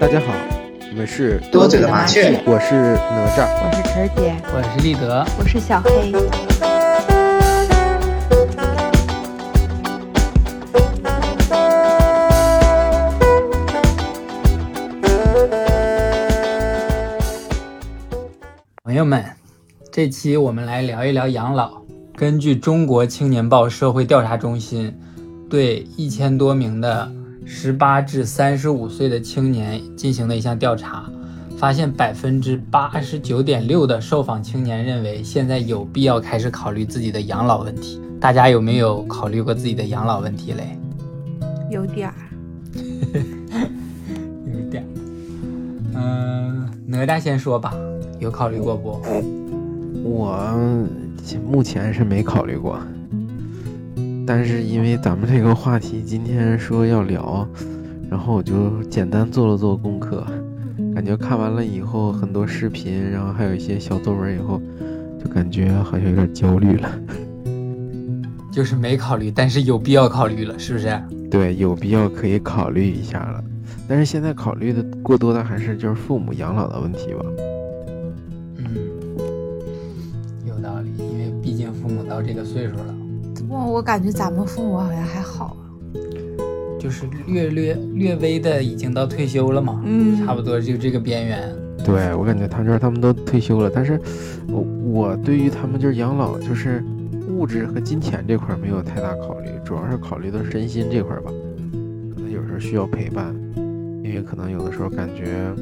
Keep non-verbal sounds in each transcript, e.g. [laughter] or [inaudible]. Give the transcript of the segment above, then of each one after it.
大家好，我们是多嘴的麻雀，我是哪吒，我是晨姐，我是立德，我是小黑。朋友们，这期我们来聊一聊养老。根据中国青年报社会调查中心对一千多名的十八至三十五岁的青年进行的一项调查，发现百分之八十九点六的受访青年认为现在有必要开始考虑自己的养老问题。大家有没有考虑过自己的养老问题嘞？有点儿，[laughs] 有点儿。嗯，哪吒先说吧，有考虑过不？我目前是没考虑过，但是因为咱们这个话题今天说要聊，然后我就简单做了做功课，感觉看完了以后很多视频，然后还有一些小作文以后，就感觉好像有点焦虑了。[laughs] 就是没考虑，但是有必要考虑了，是不是？对，有必要可以考虑一下了。但是现在考虑的过多的还是就是父母养老的问题吧。到这个岁数了。我我感觉咱们父母好像还好，就是略略略微的已经到退休了嘛，嗯差不多就这个边缘。对我感觉他们这儿他们都退休了，但是我我对于他们就是养老就是物质和金钱这块儿没有太大考虑，主要是考虑的是身心这块儿吧，可能有时候需要陪伴，因为可能有的时候感觉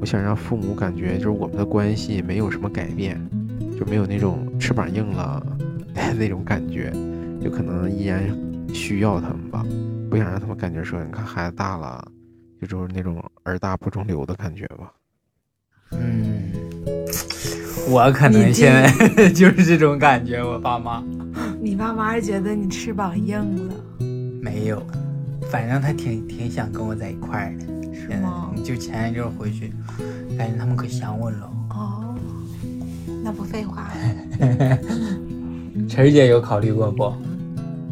我想让父母感觉就是我们的关系没有什么改变，就没有那种翅膀硬了那种感觉，就可能依然需要他们吧，不想让他们感觉说你看孩子大了，就就是那种儿大不中留的感觉吧。嗯，我可能现在 [laughs] 就是这种感觉。我爸妈你爸妈是觉得你翅膀硬了，没有，反正他挺挺想跟我在一块儿的。是吗？就前一阵回去，感觉他们可想我了。哦，那不废话。晨儿姐有考虑过不？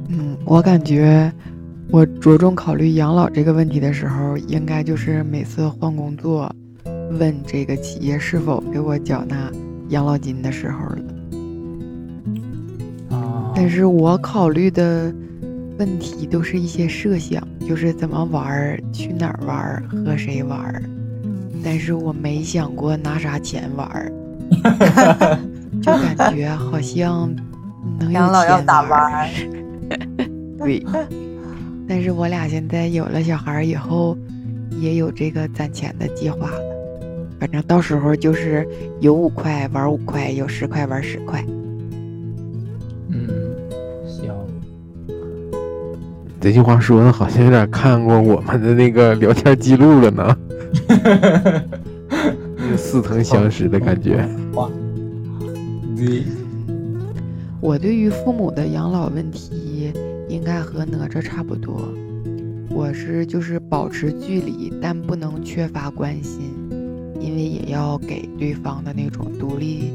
嗯，我感觉我着重考虑养老这个问题的时候，应该就是每次换工作，问这个企业是否给我缴纳养老金的时候了。啊，但是我考虑的问题都是一些设想，就是怎么玩儿，去哪儿玩儿，和谁玩儿。但是我没想过拿啥钱玩儿，[laughs] 就感觉好像能养老要钱打玩儿。[laughs] 对，但是我俩现在有了小孩儿以后，也有这个攒钱的计划了。反正到时候就是有五块玩五块，有十块玩十块。嗯，行，这句话说的好像有点看过我们的那个聊天记录了呢，那 [laughs] 个似曾相识的感觉。哇，对，我对于父母的养老问题，应该和哪吒差不多。我是就是保持距离，但不能缺乏关心，因为也要给对方的那种独立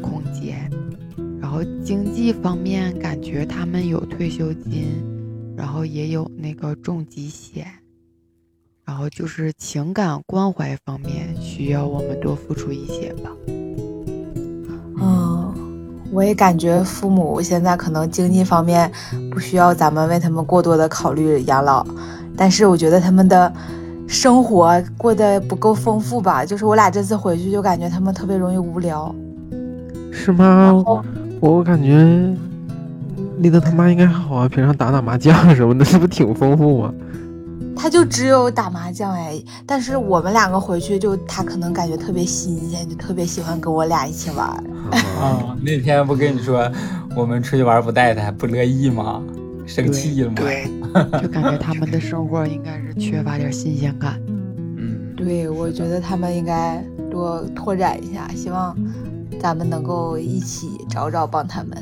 空间。然后经济方面，感觉他们有退休金，然后也有那个重疾险。然后就是情感关怀方面，需要我们多付出一些吧。嗯，我也感觉父母现在可能经济方面不需要咱们为他们过多的考虑养老，但是我觉得他们的生活过得不够丰富吧。就是我俩这次回去就感觉他们特别容易无聊。是吗？我我感觉丽德他妈应该还好啊，平常打打麻将什么的，这 [laughs] 不挺丰富吗？他就只有打麻将哎，但是我们两个回去就他可能感觉特别新鲜，就特别喜欢跟我俩一起玩儿。啊，那天不跟你说我们出去玩不带他，还不乐意吗？生气了吗？对，就感觉他们的生活应该是缺乏点新鲜感。嗯，对，我觉得他们应该多拓展一下，希望咱们能够一起找找帮他们。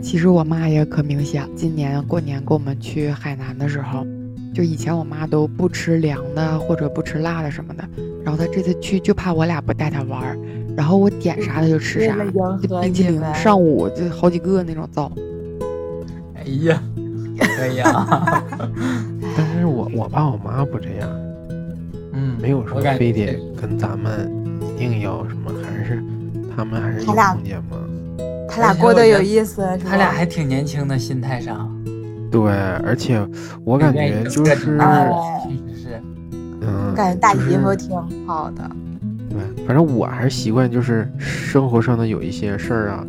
其实我妈也可明显，今年过年跟我们去海南的时候，就以前我妈都不吃凉的或者不吃辣的什么的，然后她这次去就怕我俩不带她玩儿，然后我点啥她就吃啥冰淇淋上午就好几个那种造。哎呀，可以啊，但是我我爸我妈不这样，嗯，没有说非得跟咱们一定要什么，还是他们还是有空间嘛。他俩过得有意思，他俩还挺年轻的，心态上，对，而且我感觉就是，哎确实是，嗯，感觉大姨夫挺好的。对，反正我还是习惯就是生活上的有一些事儿啊，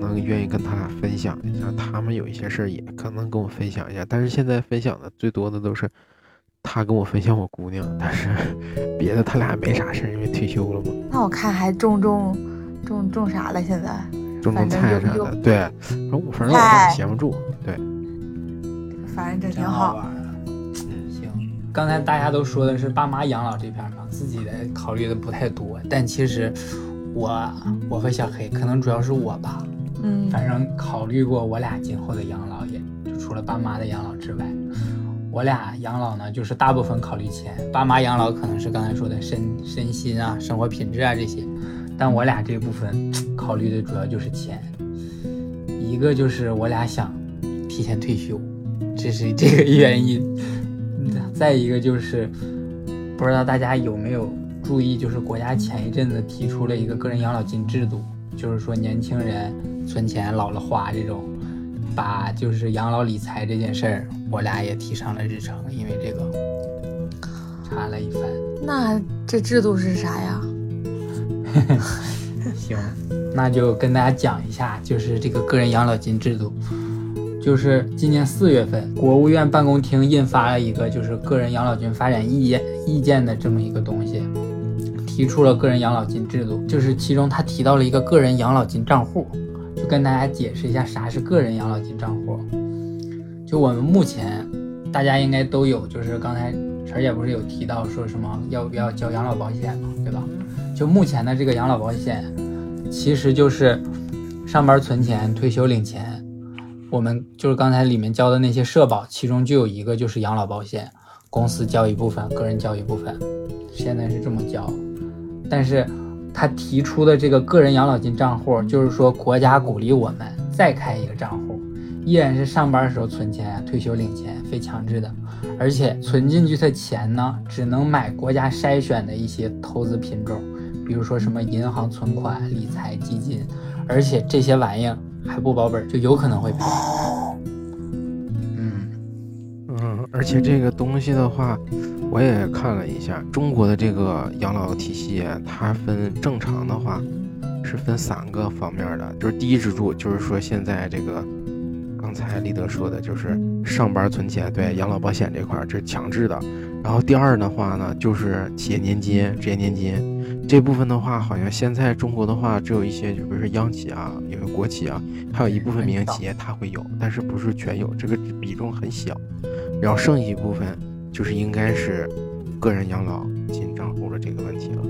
可能愿意跟他俩分享一下，他们有一些事儿也可能跟我分享一下，但是现在分享的最多的都是他跟我分享我姑娘，但是 [laughs] 别的他俩没啥事儿，因为退休了嘛，那我看还种种种种啥了？现在种种菜啥的，对，反正我反正我家闲不住，对，反正这挺挺好好。玩的。行，刚才大家都说的是爸妈养老这片儿嘛，自己的考虑的不太多，但其实我我和小黑可能主要是我吧，嗯，反正考虑过我俩今后的养老也，就除了爸妈的养老之外，我俩养老呢，就是大部分考虑钱，爸妈养老可能是刚才说的身身心啊、生活品质啊这些，但我俩这部分 [tsk] 考虑的主要就是钱，一个就是我俩想提前退休，这是这个 [laughs] 原因，嗯再一个就是不知道大家有没有注意，就是国家前一阵子提出了一个个人养老金制度，就是说年轻人存钱老了花这种，把就是养老理财这件事儿，我俩也提上了日程，因为这个查了一番。那这制度是啥呀？[laughs] 行，那就跟大家讲一下，就是这个个人养老金制度，就是今年四月份，国务院办公厅印发了一个就是个人养老金发展意见意见的这么一个东西，提出了个人养老金制度，就是其中他提到了一个个人养老金账户，就跟大家解释一下啥是个人养老金账户。就我们目前大家应该都有，就是刚才晨儿姐不是有提到说什么要不要交养老保险嘛，对吧？就目前的这个养老保险，其实就是上班存钱，退休领钱。我们就是刚才里面交的那些社保，其中就有一个就是养老保险，公司交一部分，个人交一部分，现在是这么交。但是他提出的这个个人养老金账户，就是说国家鼓励我们再开一个账户，依然是上班时候存钱，退休领钱，非强制的。而且存进去的钱呢，只能买国家筛选的一些投资品种，比如说什么银行存款、理财基金，而且这些玩意儿还不保本，就有可能会赔。嗯，嗯，而且这个东西的话，我也看了一下，中国的这个养老体系啊，它分正常的话是分三个方面的，就是第一支柱，就是说现在这个刚才立德说的，就是上班存钱，对养老保险这块儿这是强制的。然后第二的话呢，就是企业年金、职业年金这部分的话，好像现在中国的话，只有一些，就比如说央企啊，有国企啊，还有一部分民营企业它会有，但是不是全有，这个比重很小。然后剩下一部分就是应该是个人养老金账户的这个问题了。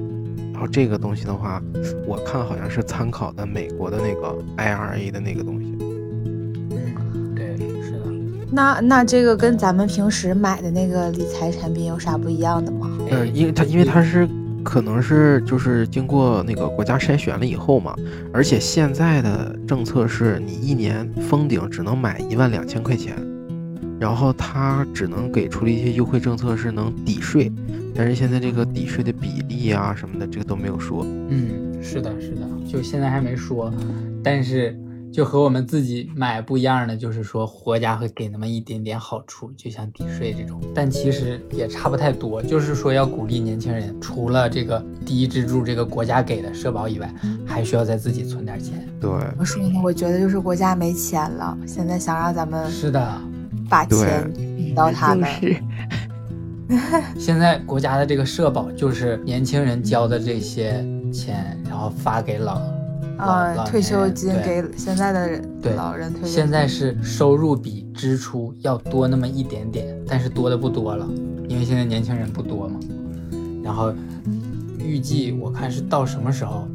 然后这个东西的话，我看好像是参考的美国的那个 IRA 的那个东西。那那这个跟咱们平时买的那个理财产品有啥不一样的吗？呃，因为它因为它是可能是就是经过那个国家筛选了以后嘛，而且现在的政策是你一年封顶只能买一万两千块钱，然后它只能给出了一些优惠政策是能抵税，但是现在这个抵税的比例啊什么的这个都没有说。嗯，是的，是的，就现在还没说，但是就和我们自己买不一样的，就是说国家会给那么一点点好处，就像抵税这种，但其实也差不太多。就是说要鼓励年轻人，除了这个第一支柱这个国家给的社保以外，还需要再自己存点钱。对，怎么说呢？我觉得就是国家没钱了，现在想让咱们是的，把钱引到他们。是 [laughs] 现在国家的这个社保就是年轻人交的这些钱，然后发给老老啊，老退休金给现在的人对老人退休金。现在是收入比支出要多那么一点点，但是多的不多了，因为现在年轻人不多嘛。然后预计我看是到什么时候，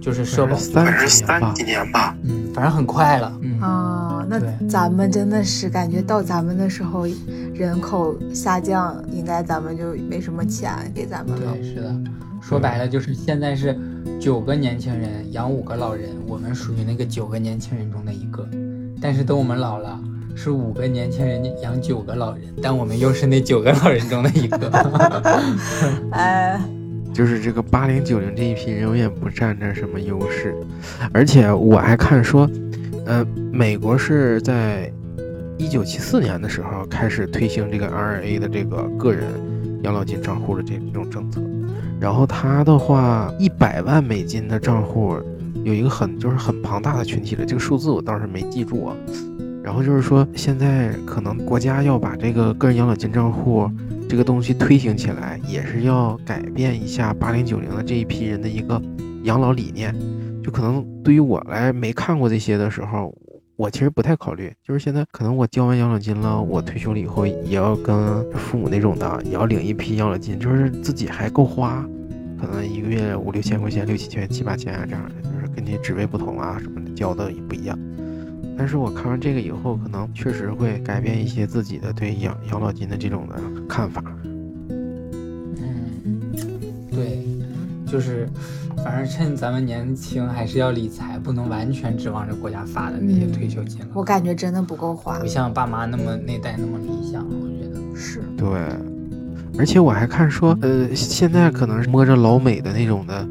就是社保，三几年吧，年吧。嗯，反正很快了，嗯，啊，那咱们真的是感觉到咱们的时候，人口下降，应该咱们就没什么钱给咱们了。对，是的，说白了就是现在是九个年轻人养五个老人，我们属于那个九个年轻人中的一个。但是等我们老了，是五个年轻人养九个老人，但我们又是那九个老人中的一个。[laughs] 哎，就是这个八零九零这一批人永远不占着什么优势，而且我还看说，呃，美国是在一九七四年的时候开始推行这个 IRA 的这个个人养老金账户的这这种政策，然后它的话，一百万美金的账户有一个很就是很庞大的群体了，这个数字我倒是没记住啊。然后就是说，现在可能国家要把这个个人养老金账户这个东西推行起来，也是要改变一下八零九零的这一批人的一个养老理念。就可能对于我来没看过这些的时候，我其实不太考虑。就是现在可能我交完养老金了，我退休了以后也要跟父母那种的，也要领一批养老金，就是自己还够花，可能一个月五六千块钱、六七千、七八千啊这样的，就是跟你职位不同啊什么的交的也不一样。但是我看完这个以后，可能确实会改变一些自己的对养养老金的这种的看法。嗯，对，就是，反正趁咱们年轻，还是要理财，不能完全指望着国家发的那些嗯退休金了。我感觉真的不够花不。像爸妈那么那代那么理想，我觉得。是，对，而且我还看说，呃，现在可能是摸着老美的那种的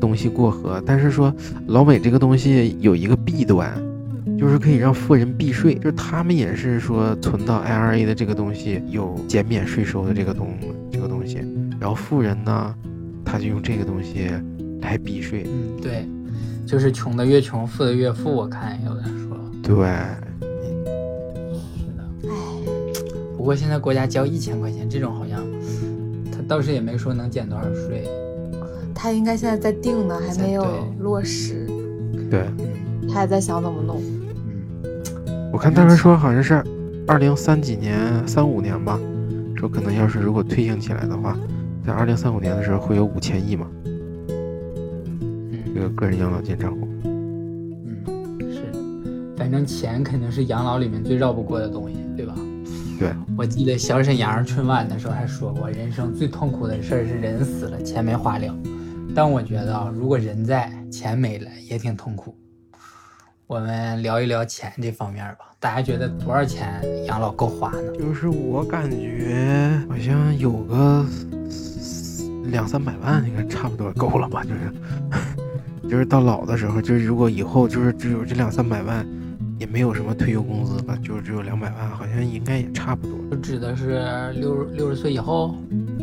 东西过河，但是说老美这个东西有一个弊端，就是可以让富人避税，就是他们也是说存到 IRA 的这个东西有减免税收的这个东这个东西，然后富人呢，他就用这个东西来避税。嗯，对，就是穷的越穷，富的越富。我看有的说，对，是的。不过现在国家交一千块钱，这种好像他倒是也没说能减多少税。他应该现在在定呢，还没有落实，对嗯他还在想怎么弄。嗯，我看他们说好像是二零三几年、三五年吧，说可能要是如果推行起来的话，在二零三五年的时候会有五千亿嘛，这嗯个个人养老金账户。嗯，是，反正钱肯定是养老里面最绕不过的东西，对吧？对，我记得小沈阳春晚的时候还说过，人生最痛苦的事儿是人死了，钱没花了。但我觉得啊，如果人在，钱没了也挺痛苦。我们聊一聊钱这方面吧，大家觉得多少钱养老够花呢？就是我感觉好像有个两三百万应该差不多够了吧，就是就是到老的时候，就是如果以后就是只有这两三百万，也没有什么退休工资了，就是只有两百万，好像应该也差不多。就指的是六六十岁以后，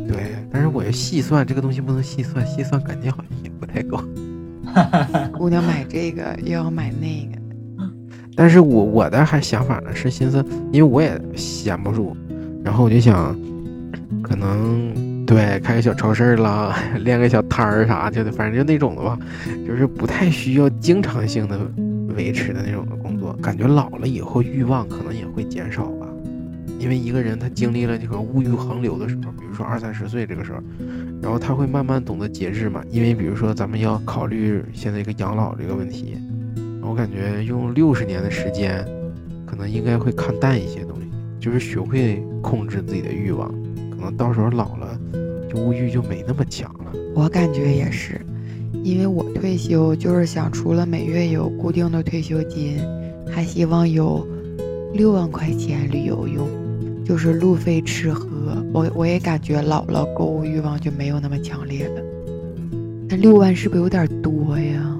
对，但是我要细算这个东西不能细算，细算感觉好像也不太够。[laughs] 姑娘买这个又要买那个，[laughs] 但是我我的还想法呢是寻思，因为我也闲不住，然后我就想，可能对开个小超市儿啦，练个小摊儿啥的，反正就那种的吧，就是不太需要经常性的维持的那种的工作。感觉老了以后欲望可能也会减少吧，因为一个人他经历了这个物欲横流的时候，比如说二三十岁这个时候，然后他会慢慢懂得节制嘛。因为比如说咱们要考虑现在一个养老这个问题，我感觉用六十年的时间，可能应该会看淡一些东西，就是学会控制自己的欲望，能到时候老了，就物欲就没那么强了。我感觉也是，因为我退休就是想除了每月有固定的退休金，还希望有六万块钱旅游用，就是路费吃喝。我我也感觉老了购物欲望就没有那么强烈了。那六万是不是有点多呀？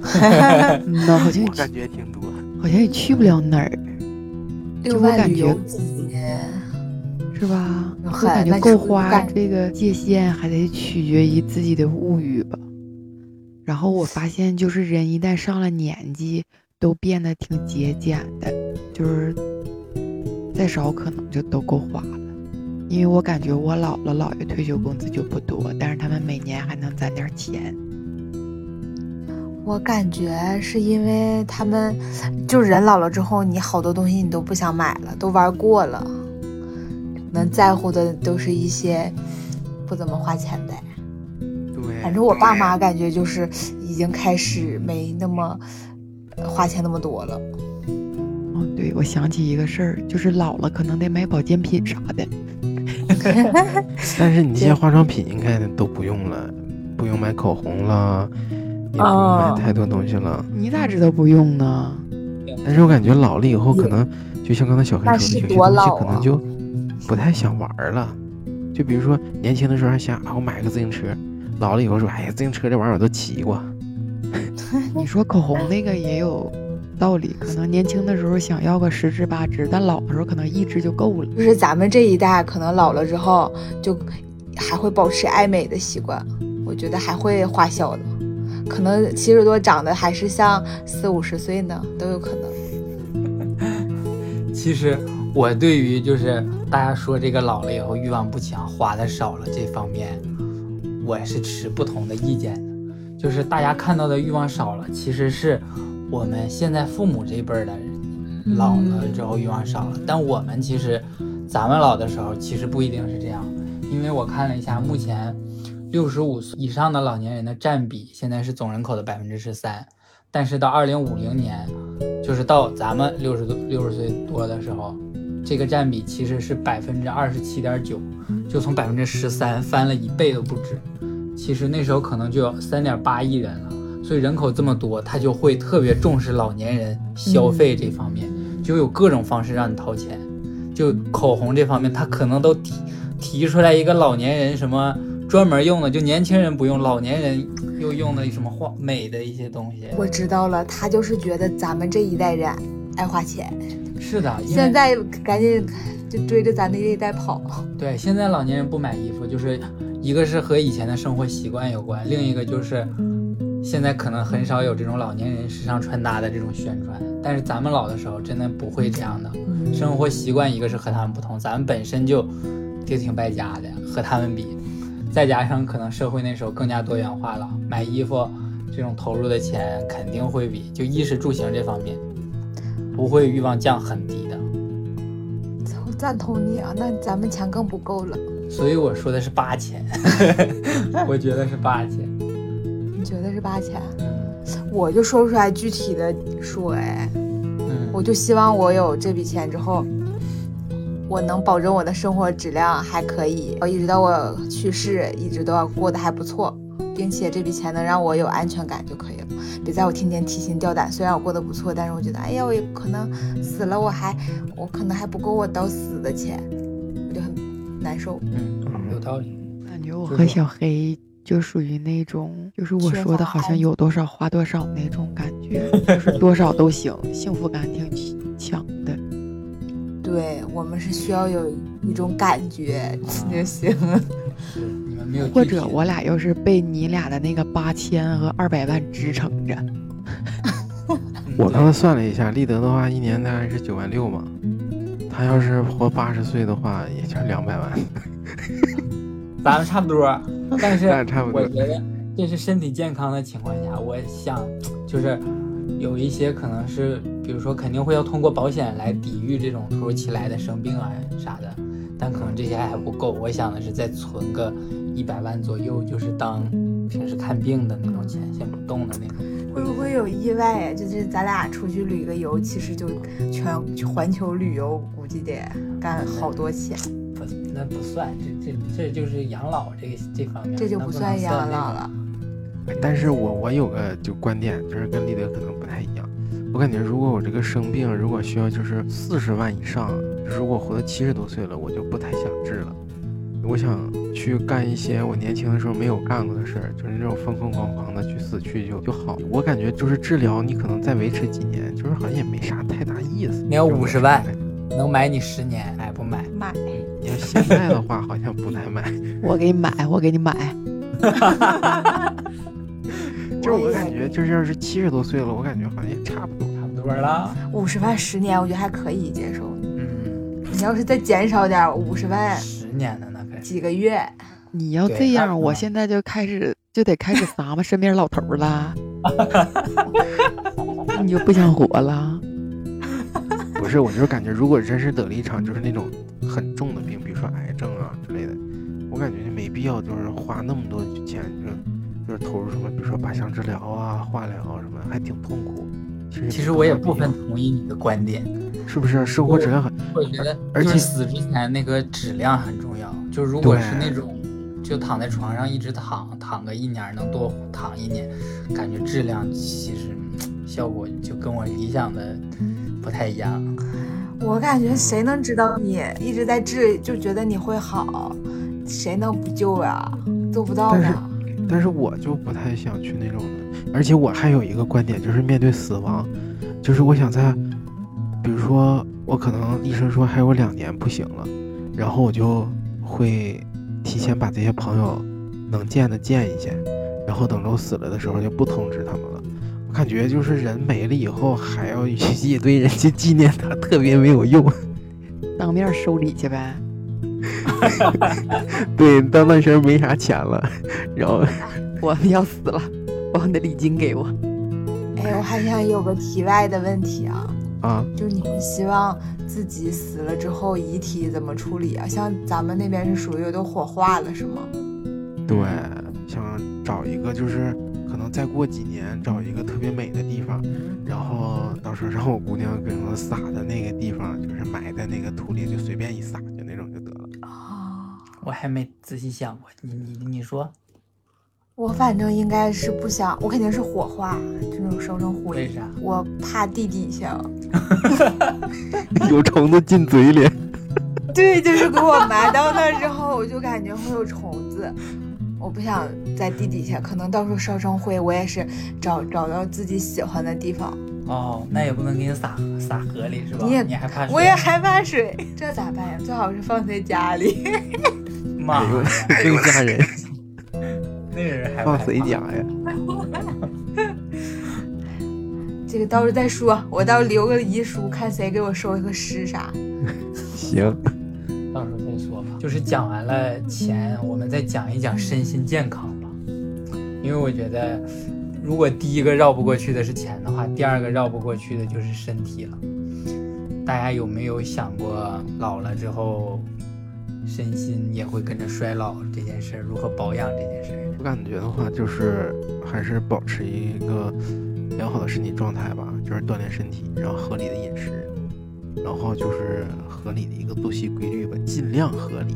[laughs] 嗯呐，好像我感觉挺多。好像也去不了哪儿，六就我感觉万旅游金，是吧？我嗨感觉够花这个界限还得取决于自己的物欲吧。然后我发现，就是人一旦上了年纪，都变得挺节俭的，就是再少可能就都够花了。因为我感觉我姥姥姥爷退休工资就不多，但是他们每年还能攒点钱。我感觉是因为他们，就是人老了之后，你好多东西你都不想买了，都玩过了，能在乎的都是一些不怎么花钱的。对，反正我爸妈感觉就是已经开始没那么呃花钱那么多了。哦，对，我想起一个事儿，就是老了可能得买保健品啥的。[laughs] [laughs] 但是你这些化妆品应该都不用了，不用买口红了，也不用买太多东西了。你咋知道不用呢？但是我感觉老了以后，可能就像刚才小黑说的，有些东西可能就不太想玩了。就比如说年轻的时候还想啊，我买个自行车，老了以后说，哎呀，自行车这玩意儿我都骑过。[laughs] 你说口红那个也有道理，可能年轻的时候想要个十支八支，但老的时候可能一支就够了。就是咱们这一代可能老了之后，就还会保持爱美的习惯，我觉得还会花销的。可能七十多长得还是像四五十岁呢，都有可能。[laughs] 其实我对于就是大家说这个老了以后欲望不强，花的少了这方面，我是持不同的意见的。就是大家看到的欲望少了，其实是我们现在父母这辈儿的人老了之后欲望少了。但我们其实，咱们老的时候其实不一定是这样，因为我看了一下目前。六十五岁以上的老年人的占比现在是总人口的百分之十三，但是到二零五零年，就是到咱们六十多六十岁多的时候，这个占比其实是百分之二十七点九，就从百分之十三翻了一倍都不止。其实那时候可能就有三点八亿人了，所以人口这么多，他就会特别重视老年人消费这方面，就有各种方式让你掏钱。就口红这方面，他可能都提提出来一个老年人什么。专门用的就年轻人不用，老年人又用的什么化美的一些东西。我知道了，他就是觉得咱们这一代人爱花钱。是的，现在赶紧就追着咱那一代跑。对，现在老年人不买衣服，就是一个是和以前的生活习惯有关，另一个就是现在可能很少有这种老年人时尚穿搭的这种宣传。但是咱们老的时候真的不会这样的，生活习惯一个是和他们不同，咱们本身就就挺败家的，和他们比。再加上可能社会那时候更加多元化了，买衣服这种投入的钱肯定会比就衣食住行这方面不会欲望降很低的。我赞同你啊，那咱们钱更不够了。所以我说的是八千，[laughs] 我觉得是八千。你觉得是八千？我就说不出来具体的数哎。嗯，我就希望我有这笔钱之后。我能保证我的生活质量还可以，一直到我去世，一直都要过得还不错，并且这笔钱能让我有安全感就可以了，别在我天天提心吊胆。虽然我过得不错，但是我觉得，哎呀，我也可能死了，我还我可能还不够我到死的钱，我就很难受。嗯，有道理。感觉我和小黑就属于那种，就是我说的好像有多少花多少那种感觉，[laughs] 就是多少都行，幸福感挺强的。对我们是需要有一种感觉就行，没有。或者我俩要是被你俩的那个八千和二百万支撑着。[laughs] 我刚才算了一下，立德的话一年大概是九万六嘛，他要是活八十岁的话，也就两百万。[laughs] 咱们差不多，[laughs] 但是差不多。我觉得这是身体健康的情况下，我想就是有一些可能是。比如说，肯定会要通过保险来抵御这种突如其来的生病啊啥的，但可能这些还不够。我想的是再存个一百万左右，就是当平时看病的那种钱，先不动的那种。会不会有意外呀？就是咱俩出去旅个游，其实就全环球旅游，估计得干好多钱。不，那不算，这这这就是养老这个这方面，这就不算养老了。但是我我有个就观点，就是跟立德可能不太一样。我感觉，如果我这个生病，如果需要就是四十万以上，如果活到七十多岁了，我就不太想治了。我想去干一些我年轻的时候没有干过的事儿，就是那种疯疯狂狂的去死去就就好。我感觉就是治疗，你可能再维持几年，就是好像也没啥太大意思。你要五十万，能买你十年，买不买？买。你要现在的话，好像不太买。[laughs] 我给你买，我给你买。[laughs] 就是我感觉，就是要是七十多岁了，我感觉好像也差不多，五十万十年，我觉得还可以接受。嗯，你要是再减少点，五十万十年的那可几个月。你要这样，我现在就开始就得开始撒嘛身边老头了。[laughs] 你就不想活了？不是，我就是感觉，如果真是得了一场就是那种很重的病，比如说癌症啊之类的，我感觉就没必要就是花那么多钱就。就是投入什么，比如说靶向治疗啊、化疗什么，还挺痛苦。其实，其实我也部分同意你的观点，是不是？生活质量很，我觉得，而且死之前那个质量很重要。就如果是那种就躺在床上一直躺，躺个一年能多躺一年，感觉质量其实效果就跟我理想的不太一样。我感觉谁能知道你一直在治，就觉得你会好，谁能不救呀？做不到但是的。但是我就不太想去那种的，而且我还有一个观点，就是面对死亡，就是我想在，比如说我可能医生说还有两年不行了，然后我就会提前把这些朋友能见的见一见，然后等着我死了的时候就不通知他们了。我感觉就是人没了以后还要一堆人去纪念他，特别没有用。当面收礼去呗。[laughs] 对，到那时候没啥钱了，然后 [laughs] 我要死了，把你的礼金给我。哎，我还想有个题外的问题啊，啊，就是你们希望自己死了之后遗体怎么处理啊？像咱们那边是属于都火化了是吗？对，想找一个就是可能再过几年找一个特别美的地方，然后到时候让我姑娘给我撒的那个地方，就是埋在那个土里，就随便一撒，就那种就得了。啊，我还没仔细想过，你你你说我反正应该是不想，我肯定是火化，这种烧成灰。为啥？我怕地底下，[laughs] 有虫子进嘴里。[laughs] 对，就是给我埋到那儿之后，我就感觉会有虫子，我不想在地底下，可能到时候烧成灰，我也是找找到自己喜欢的地方。哦，那也不能给你撒撒河里是吧？你也你还怕水？我也害怕水，这咋办呀？最好是放在家里。[laughs] 妈更吓人，那人还放谁家呀？[laughs] 这个到时候再说，我到时候留个遗书，看谁给我收一个尸啥。行，到时候再说吧。就是讲完了钱，我们再讲一讲身心健康吧。因为我觉得，如果第一个绕不过去的是钱的话，第二个绕不过去的就是身体了。大家有没有想过，老了之后，身心也会跟着衰老这件事儿？如何保养这件事儿？我感觉的话就是还是保持一个良好的身体状态吧，就是锻炼身体，然后合理的饮食，然后就是合理的一个作息规律吧，尽量合理，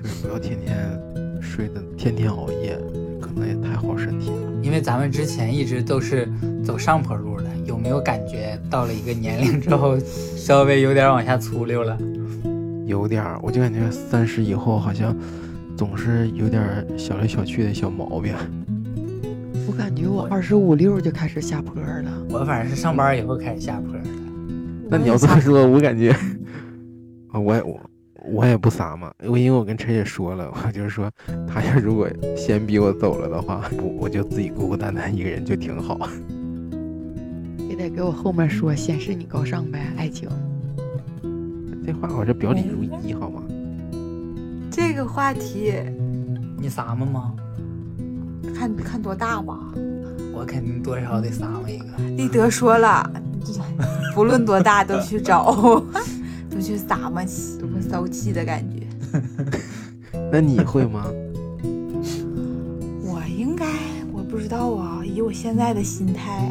就是不要天天睡的天天熬夜，可能也太耗身体了。因为咱们之前一直都是走上坡路的，有没有感觉到了一个年龄之后，稍微有点往下粗溜了？有点儿，我就感觉三十以后好像总是有点儿小来小去的小毛病。我感觉我二十五六就开始下坡了。我反正是上班以后开始下坡的。那你要这么说，我感觉，啊，我也我我也不撒嘛，我因为我跟陈姐说了，我就是说，他要如果先逼我走了的话，我我就自己孤孤单单一个人就挺好。也得给我后面说，显示你高尚呗，爱情。这话我这表里如一，好吗？这个话题你撒么吗？看看多大吧。我肯定多少得撒么一个。立德说了，不论多大都去找，[laughs] 都去撒么气，多么骚气的感觉。[laughs] 那你会吗？我应该，我不知道啊，以我现在的心态，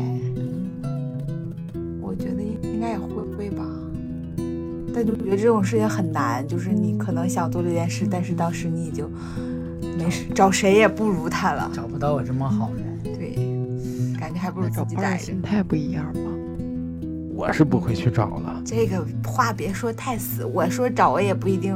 但就觉得这种事情很难，就是你可能想做这件事，但是当时你已经没事，找谁也不如他了。找不到我这么好的，对，感觉还不如自那找伴儿己待着。心态不一样吧？我是不会去找了。这个话别说太死，我说找我也不一定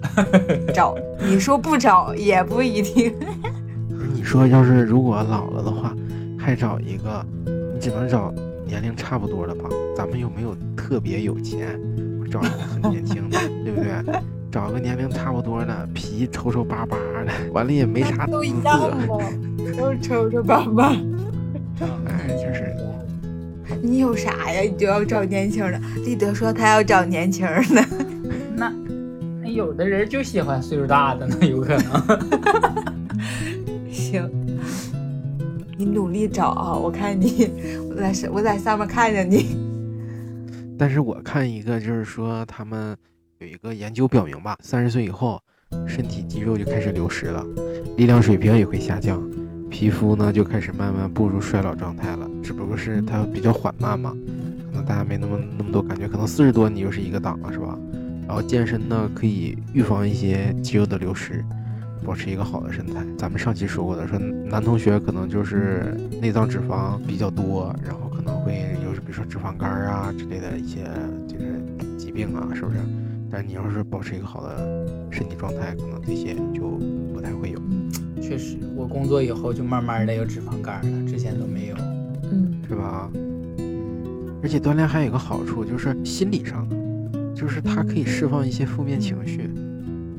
[laughs] 找，你说不找也不一定。[laughs] 你说，要是如果老了的话，还找一个，你只能找年龄差不多的吧？咱们又没有特别有钱，我找一个很年轻的，[laughs] 对不对？找个年龄差不多的，皮抽抽巴巴的，完了也没啥姿都一样色。吗？都抽抽巴巴。哎就是你有啥呀？你就要找年轻的。立德说他要找年轻的。[laughs] 那那有的人就喜欢岁数大的呢，有可能。[laughs] 行，你努力找啊！我看你，我在上我在上面看着你。但是我看一个，就是说他们有一个研究表明吧，三十岁以后，身体肌肉就开始流失了，力量水平也会下降，皮肤呢就开始慢慢步入衰老状态了。只不过是它比较缓慢嘛，可能大家没那么那么多感觉，可能四十多你就是一个档了，是吧？然后健身呢可以预防一些肌肉的流失，保持一个好的身材。咱们上期说过的，说男同学可能就是内脏脂肪比较多，然后可能会有比如说脂肪肝啊之类的一些这个疾病啊，是不是？但你要是保持一个好的身体状态，可能这些就不太会有。确实，我工作以后就慢慢的有脂肪肝了，之前都没有。嗯，是吧？而且锻炼还有一个好处，就是心理上的，就是它可以释放一些负面情绪，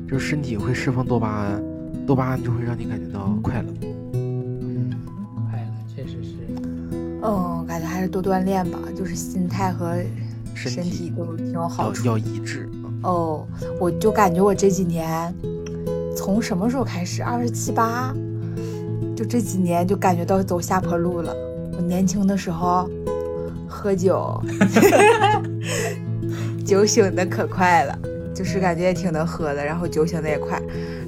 就是身体会释放多巴胺，多巴胺就会让你感觉到快乐。嗯，快乐确实是。嗯，感觉还是多锻炼吧，就是心态和身身体都挺有好要处。要一致啊。哦，我就感觉我这几年，从什么时候开始？二十七八，就这几年就感觉到走下坡路了。我年轻的时候喝酒，[laughs] 酒醒的可快了，就是感觉也挺能喝的，然后酒醒的也快，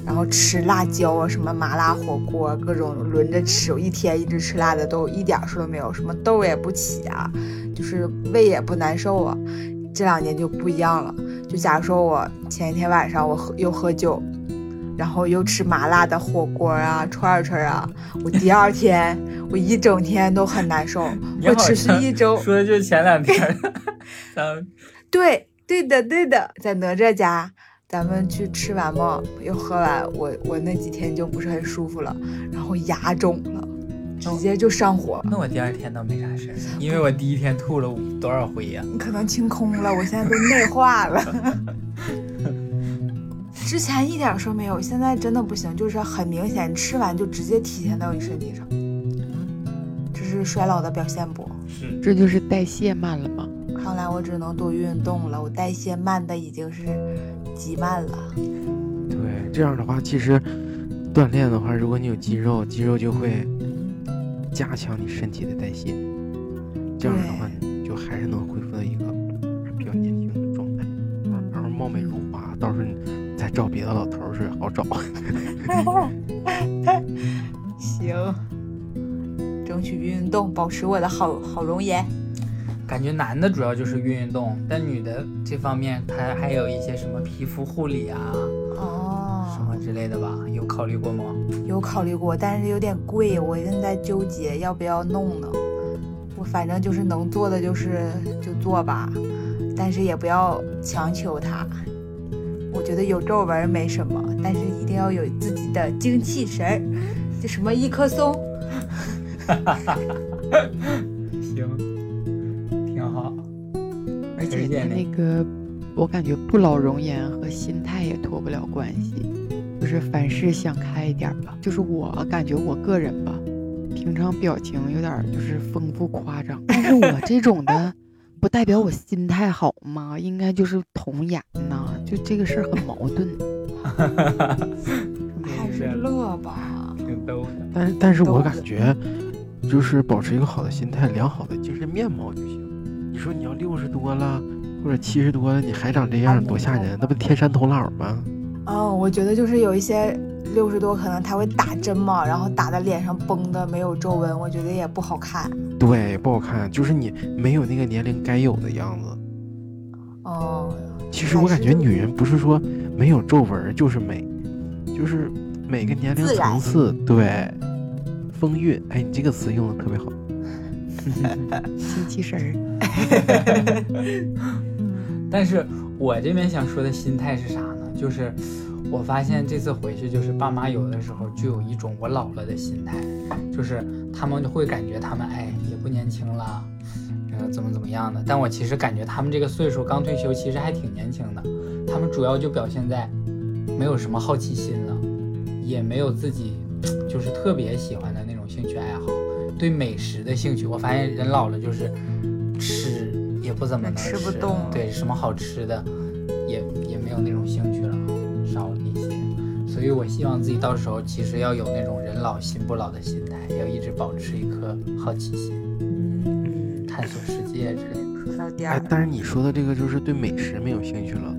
然后吃辣椒啊，什么麻辣火锅，各种轮着吃，我一天一直吃辣的都一点事都没有，什么痘也不起啊，就是胃也不难受啊。这两年就不一样了。就假如说我前一天晚上我喝又喝酒，然后又吃麻辣的火锅啊、串串啊，我第二天我一整天都很难受，[laughs] 你好会持续一周。说的就是前两天 [laughs] 对，对的，对的，在哪吒家，咱们去吃完嘛，又喝完，我我那几天就不是很舒服了，然后牙肿了，直接就上火，那我第二天倒没啥事儿，因为我第一天吐了多少回呀、你可能清空了，我现在都内化了。[laughs] 之前一点事儿没有，现在真的不行，就是很明显，吃完就直接体现到你身体上，这是衰老的表现不？是，这就是代谢慢了吗？看来我只能多运动了，我代谢慢的已经是极慢了。对，这样的话，其实锻炼的话，如果你有肌肉，肌肉就会加强你身体的代谢，这样的话，你就还是能恢复到一个比较年轻的状态，然后貌美如花，到时候你再找别的老头儿是好找。[laughs] 行，争取运动，保持我的好好容颜。感觉男的主要就是运运动，但女的这方面她还有一些什么皮肤护理啊，哦什哦，么之类的吧？有考虑过吗？有考虑过，但是有点贵，我现在纠结要不要弄呢。我反正就是能做的就是就做吧，但是也不要强求它。我觉得有皱纹没什么，但是一定要有自己的精气神儿。就什么一棵松，[laughs] 而且他那那个，我感觉不老容颜和心态也脱不了关系，就是凡事想开一点儿吧。就是我感觉我个人吧，平常表情有点儿就是丰富夸张，但是我这种的，不代表我心态好吗？应该就是童颜呐，就这个事儿很矛盾。还是乐吧。挺逗的。但是，但是我感觉，就是保持一个好的心态，良好的精神面貌就行。你说你要六十多了，或者七十多了，你还长这样，多吓人！那不天山童姥吗？嗯，我觉得就是有一些六十多，可能他会打针嘛，然后打的脸上崩的没有皱纹，我觉得也不好看。对，不好看，就是你没有那个年龄该有的样子。嗯，其实我感觉女人不是说没有皱纹就是美，就是每个年龄层次对风韵。哎，你这个词用的特别好。精气神儿，[laughs] 但是我这边想说的心态是啥呢？就是我发现这次回去，就是爸妈有的时候就有一种我老了的心态，就是他们就会感觉他们哎也不年轻了，呃怎么怎么样的。但我其实感觉他们这个岁数刚退休，其实还挺年轻的。他们主要就表现在没有什么好奇心了，也没有自己就是特别喜欢的那种兴趣爱好。对美食的兴趣，我发现人老了就是吃也不怎么能吃不动对什么好吃的也也没有那种兴趣了，少了一些。所以我希望自己到时候其实要有那种人老心不老的心态，要一直保持一颗好奇心，嗯，探索世界之类的。说到第哎，但是你说的这个就是对美食没有兴趣了。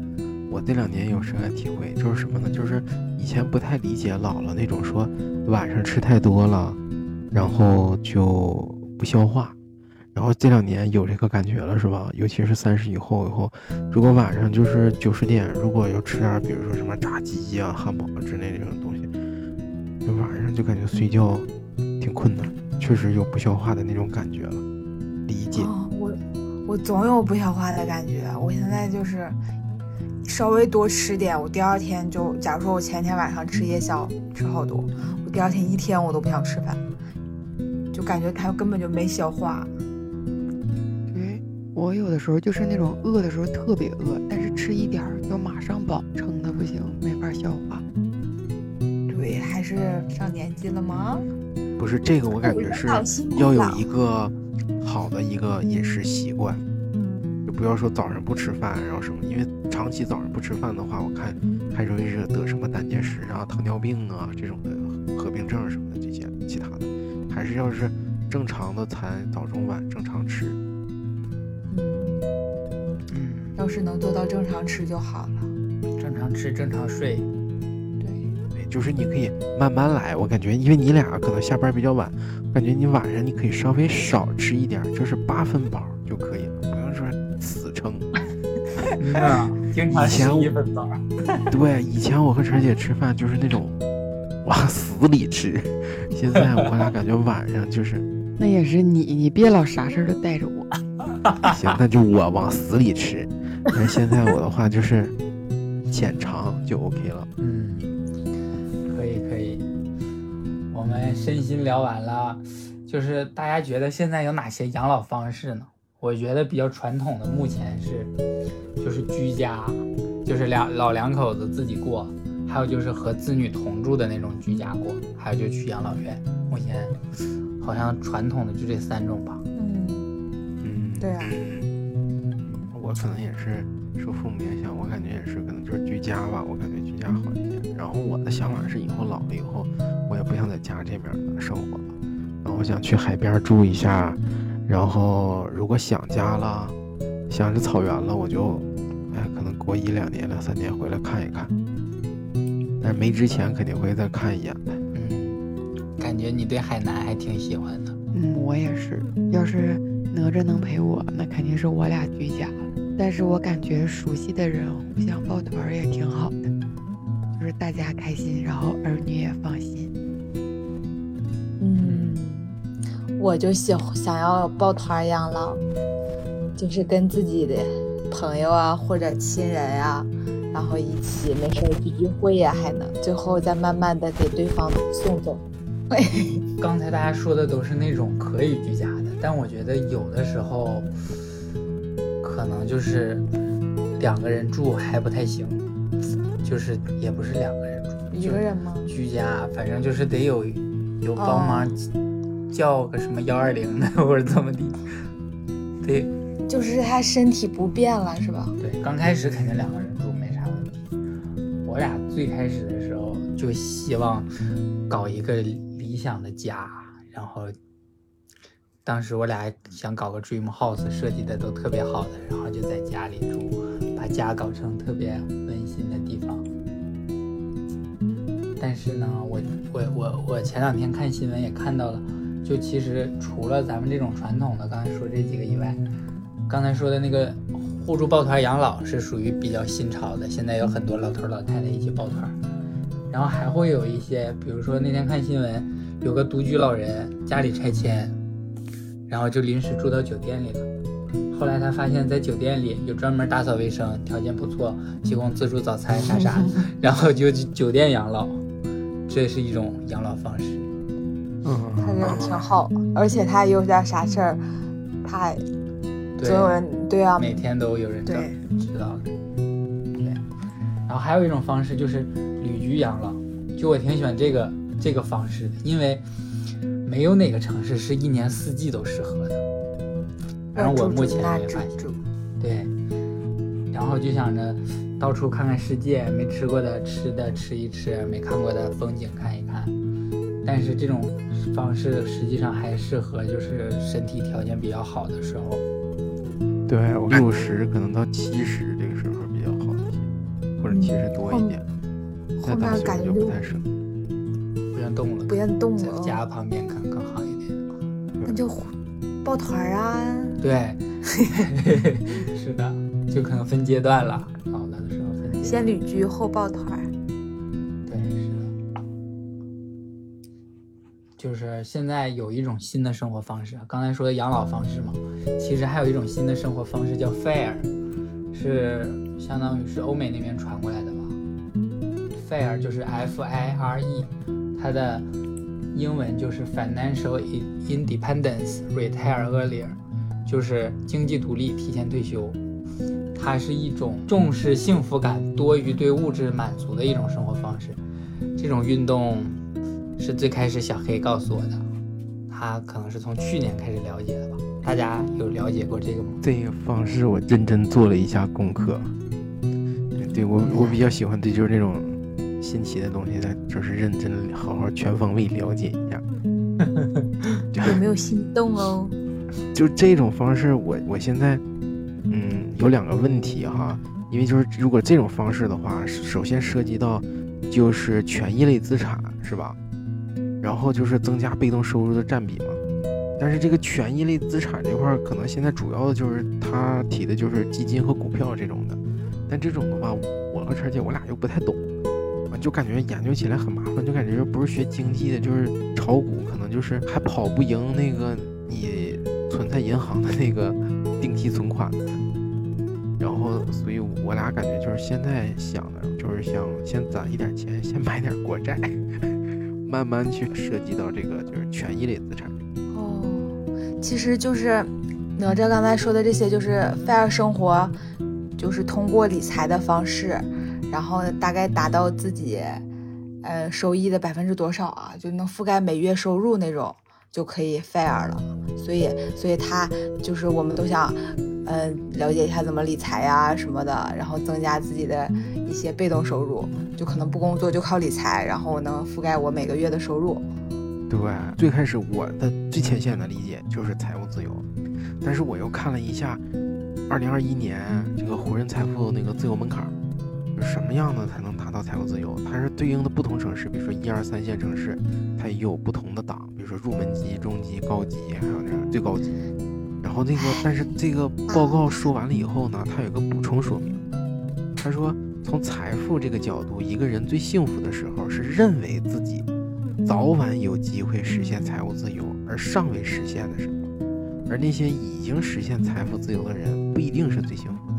我这两年有深刻体会，就是什么呢？就是以前不太理解老了那种说晚上吃太多了，然后就不消化，然后这两年有这个感觉了，是吧？尤其是三十以后以后，如果晚上就是九十点，如果要吃点，比如说什么炸鸡呀、汉堡之类的这种东西，就晚上就感觉睡觉挺困难，确实有不消化的那种感觉了。理解。我我总有不消化的感觉。我现在就是稍微多吃点，我第二天就，假如说我前天晚上吃夜宵吃好多，我第二天一天我都不想吃饭，感觉他根本就没消化。对我有的时候就是那种饿的时候特别饿，但是吃一点儿就马上饱，撑的不行，没法消化。对，还是上年纪了吗？不是这个，我感觉是要有一个好的一个饮食习惯，就不要说早上不吃饭，然后什么，因为长期早上不吃饭的话，我看还容易是得什么胆结石啊、糖尿病啊这种的合并症什么的这些其他的，还是要是正常的餐早中晚正常吃。嗯，要是能做到正常吃就好了。正常吃，正常睡。对，就是你可以慢慢来。我感觉，因为你俩可能下班比较晚，我感觉你晚上你可以稍微少吃一点，就是八分饱就可以了，不用说死撑。[laughs] 嗯啊，经常吃一份饱。[laughs] 对，以前我和晨姐吃饭就是那种往死里吃，现在我俩感觉晚上就是 [laughs] 那也是你，你别老啥事儿都带着我。行，那就我往死里吃。但是现在我的话就是浅尝就 OK 了。嗯，可以可以。我们身心聊完了，就是大家觉得现在有哪些养老方式呢？我觉得比较传统的，目前是就是居家，就是两老两口子自己过，还有就是和子女同住的那种居家过，还有就去养老院。目前好像传统的就这三种吧。嗯，嗯，对啊，我可能也是受父母影响，我感觉也是可能就是居家吧，我感觉居家好一点。然后我的想法是以后老了以后，我也不想在家这边儿生活了，然后我想去海边儿住一下，然后如果想家了，想着草原了，我就，哎，可能过一两年、两三年回来看一看。但是没之前肯定会再看一眼的。嗯，感觉你对海南还挺喜欢的。嗯，我也是。要是哪吒能陪我，那肯定是我俩居家了。但是我感觉熟悉的人互相抱团儿也挺好的，就是大家开心，然后儿女也放心。嗯，我就喜想要抱团养老，就是跟自己的朋友啊或者亲人啊，然后一起没事儿聚聚会呀、还能最后再慢慢的给对方送走。[laughs] 刚才大家说的都是那种可以居家的，但我觉得有的时候可能就是两个人住还不太行，就是也不是两个人住，一个人吗？居家，反正就是得有有帮忙叫个什么幺二零的或者怎么地，对就是他身体不便了，是吧？对，刚开始肯定两个人。我俩最开始的时候就希望搞一个理想的家，然后当时我俩想搞个 dream house，设计的都特别好的，然后就在家里住，把家搞成特别温馨的地方。但是呢，我我我我前两天看新闻也看到了，就其实除了咱们这种传统的刚才说这几个以外，刚才说的那个互助抱团养老是属于比较新潮的，现在有很多老头老太太一起抱团，然后还会有一些，比如说那天看新闻，有个独居老人家里拆迁，然后就临时住到酒店里了。后来他发现，在酒店里有专门打扫卫生，条件不错，提供自助早餐啥啥，[laughs] 然后就酒店养老，这是一种养老方式。嗯他嗯，人挺好，而且他有点啥事儿，他对总有人对啊，每天都有人知知道的。对，然后还有一种方式就是旅居养老，就我挺喜欢这个这个方式的，因为没有哪个城市是一年四季都适合的。反正我目前那也发现，对，然后就想着到处看看世界，没吃过的吃的吃一吃，没看过的风景看一看。但是这种方式实际上还适合就是身体条件比较好的时候。对，我六十可能到七十这个时候比较好一些，或者七十多一点。后面感觉就就不太适合。不愿动了，不愿动了在了，家旁边可能更好一点。那就抱抱团啊。对，[laughs] 是的，就可能分阶段了，老了的时候分阶段。先旅居后抱团就是现在有一种新的生活方式，刚才说的养老方式嘛，其实还有一种新的生活方式叫 FAIR，是相当于是欧美那边传过来的吧。FAIR 就是 F I R E，它的英文就是 Financial Independence Retire Earlier，就是经济独立提前退休。它是一种重视幸福感多于对物质满足的一种生活方式。这种运动是最开始小黑告诉我的，他可能是从去年开始了解的吧？大家有了解过这个吗？这个方式我认真做了一下功课。对我，我比较喜欢对就是那种新奇的东西，的，就是认真好好全方位了解一下。[laughs] 有没有心动哦？[laughs] 就这种方式，我我现在。嗯，有两个问题哈，因为就是如果这种方式的话，首先涉及到就是权益类资产是吧？然后就是增加被动收入的占比嘛。但是这个权益类资产这块可能现在主要的就是他提的就是基金和股票这种的，但这种的话，我和陈姐我俩又不太懂，就感觉研究起来很麻烦，就感觉不是学经济的，就是炒股可能就是还跑不赢那个你存在银行的那个定期存款。然后，所以我俩感觉就是现在想的，就是想先攒一点钱，先买点国债，慢慢去涉及到这个就是权益类资产。哦，其实就是哪吒刚才说的这些，就是 FIRE 生活，就是通过理财的方式，然后大概达到自己，呃，收益的百分之多少啊，就能覆盖每月收入那种，就可以 fair 了。所以，所以他就是我们都想。嗯，了解一下怎么理财呀什么的，然后增加自己的一些被动收入，就可能不工作就靠理财，然后能覆盖我每个月的收入。对，最开始我的最浅显的理解就是财务自由，但是我又看了一下，二零二一年这个湖人财富那个自由门槛，什么样的才能达到财务自由？它是对应的不同城市，比如说一二三线城市，它有不同的档，比如说入门级、中级、高级，还有那最高级。然后那个，但是这个报告说完了以后呢，它有个补充说明。他说，从财富这个角度，一个人最幸福的时候是认为自己早晚有机会实现财务自由而尚未实现的时候。而那些已经实现财富自由的人，不一定是最幸福的，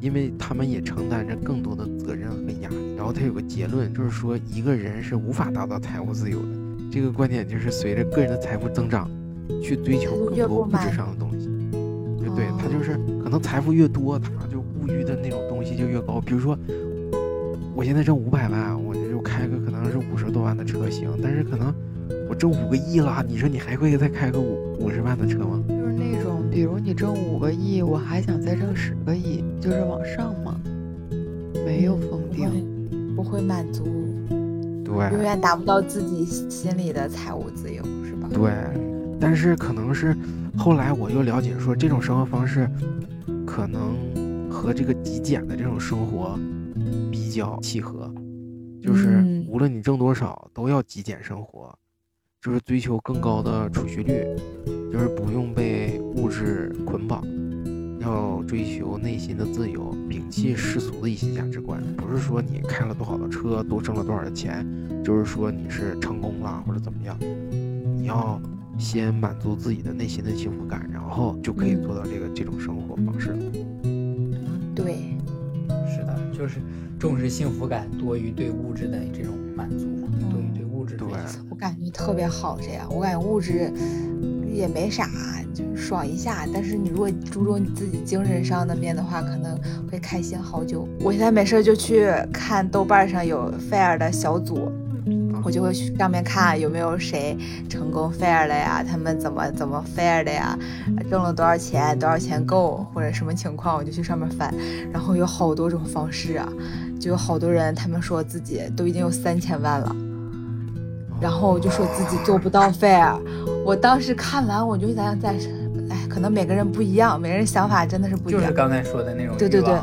因为他们也承担着更多的责任和压力。然后他有个结论，就是说一个人是无法达到财务自由的。这个观点就是随着个人的财富增长，去追求更多物质上的东西。对他就是可能财富越多，他就物欲的那种东西就越高。比如说，我现在挣五百万，我就开个可能是五十多万的车型，但是可能我挣五个亿了，你说你还会再开个五五十万的车吗？就是那种，比如你挣五个亿，我还想再挣十个亿，就是往上嘛，没有封顶，不会满足，对，永远达不到自己心里的财务自由，是吧？对，但是可能是。后来我又了解说，这种生活方式可能和这个极简的这种生活比较契合，就是无论你挣多少，都要极简生活，就是追求更高的储蓄率，就是不用被物质捆绑，要追求内心的自由，摒弃世俗的一些价值观。不是说你开了多好的车，多挣了多少的钱，就是说你是成功了或者怎么样，你要。先满足自己的内心的幸福感，然后就可以做到这个这种生活方式。对，是的，就是重视幸福感多于对物质的这种满足，多于对物质的。对，我感觉特别好，这样我感觉物质也没啥，就是爽一下。但是你如果注重你自己精神上的面的话，可能会开心好久。我现在没事就去看豆瓣上有 fair 的小组。我就会去上面看有没有谁成功 fair 了呀，他们怎么怎么 fair 的呀，挣了多少钱，多少钱够，或者什么情况，我就去上面翻。然后有好多种方式啊，就有好多人，他们说自己都已经有三千万了，然后就说自己做不到 fair。我当时看完，我就在在，哎，可能每个人不一样，每个人想法真的是不一样。就是刚才说的那种。对对对，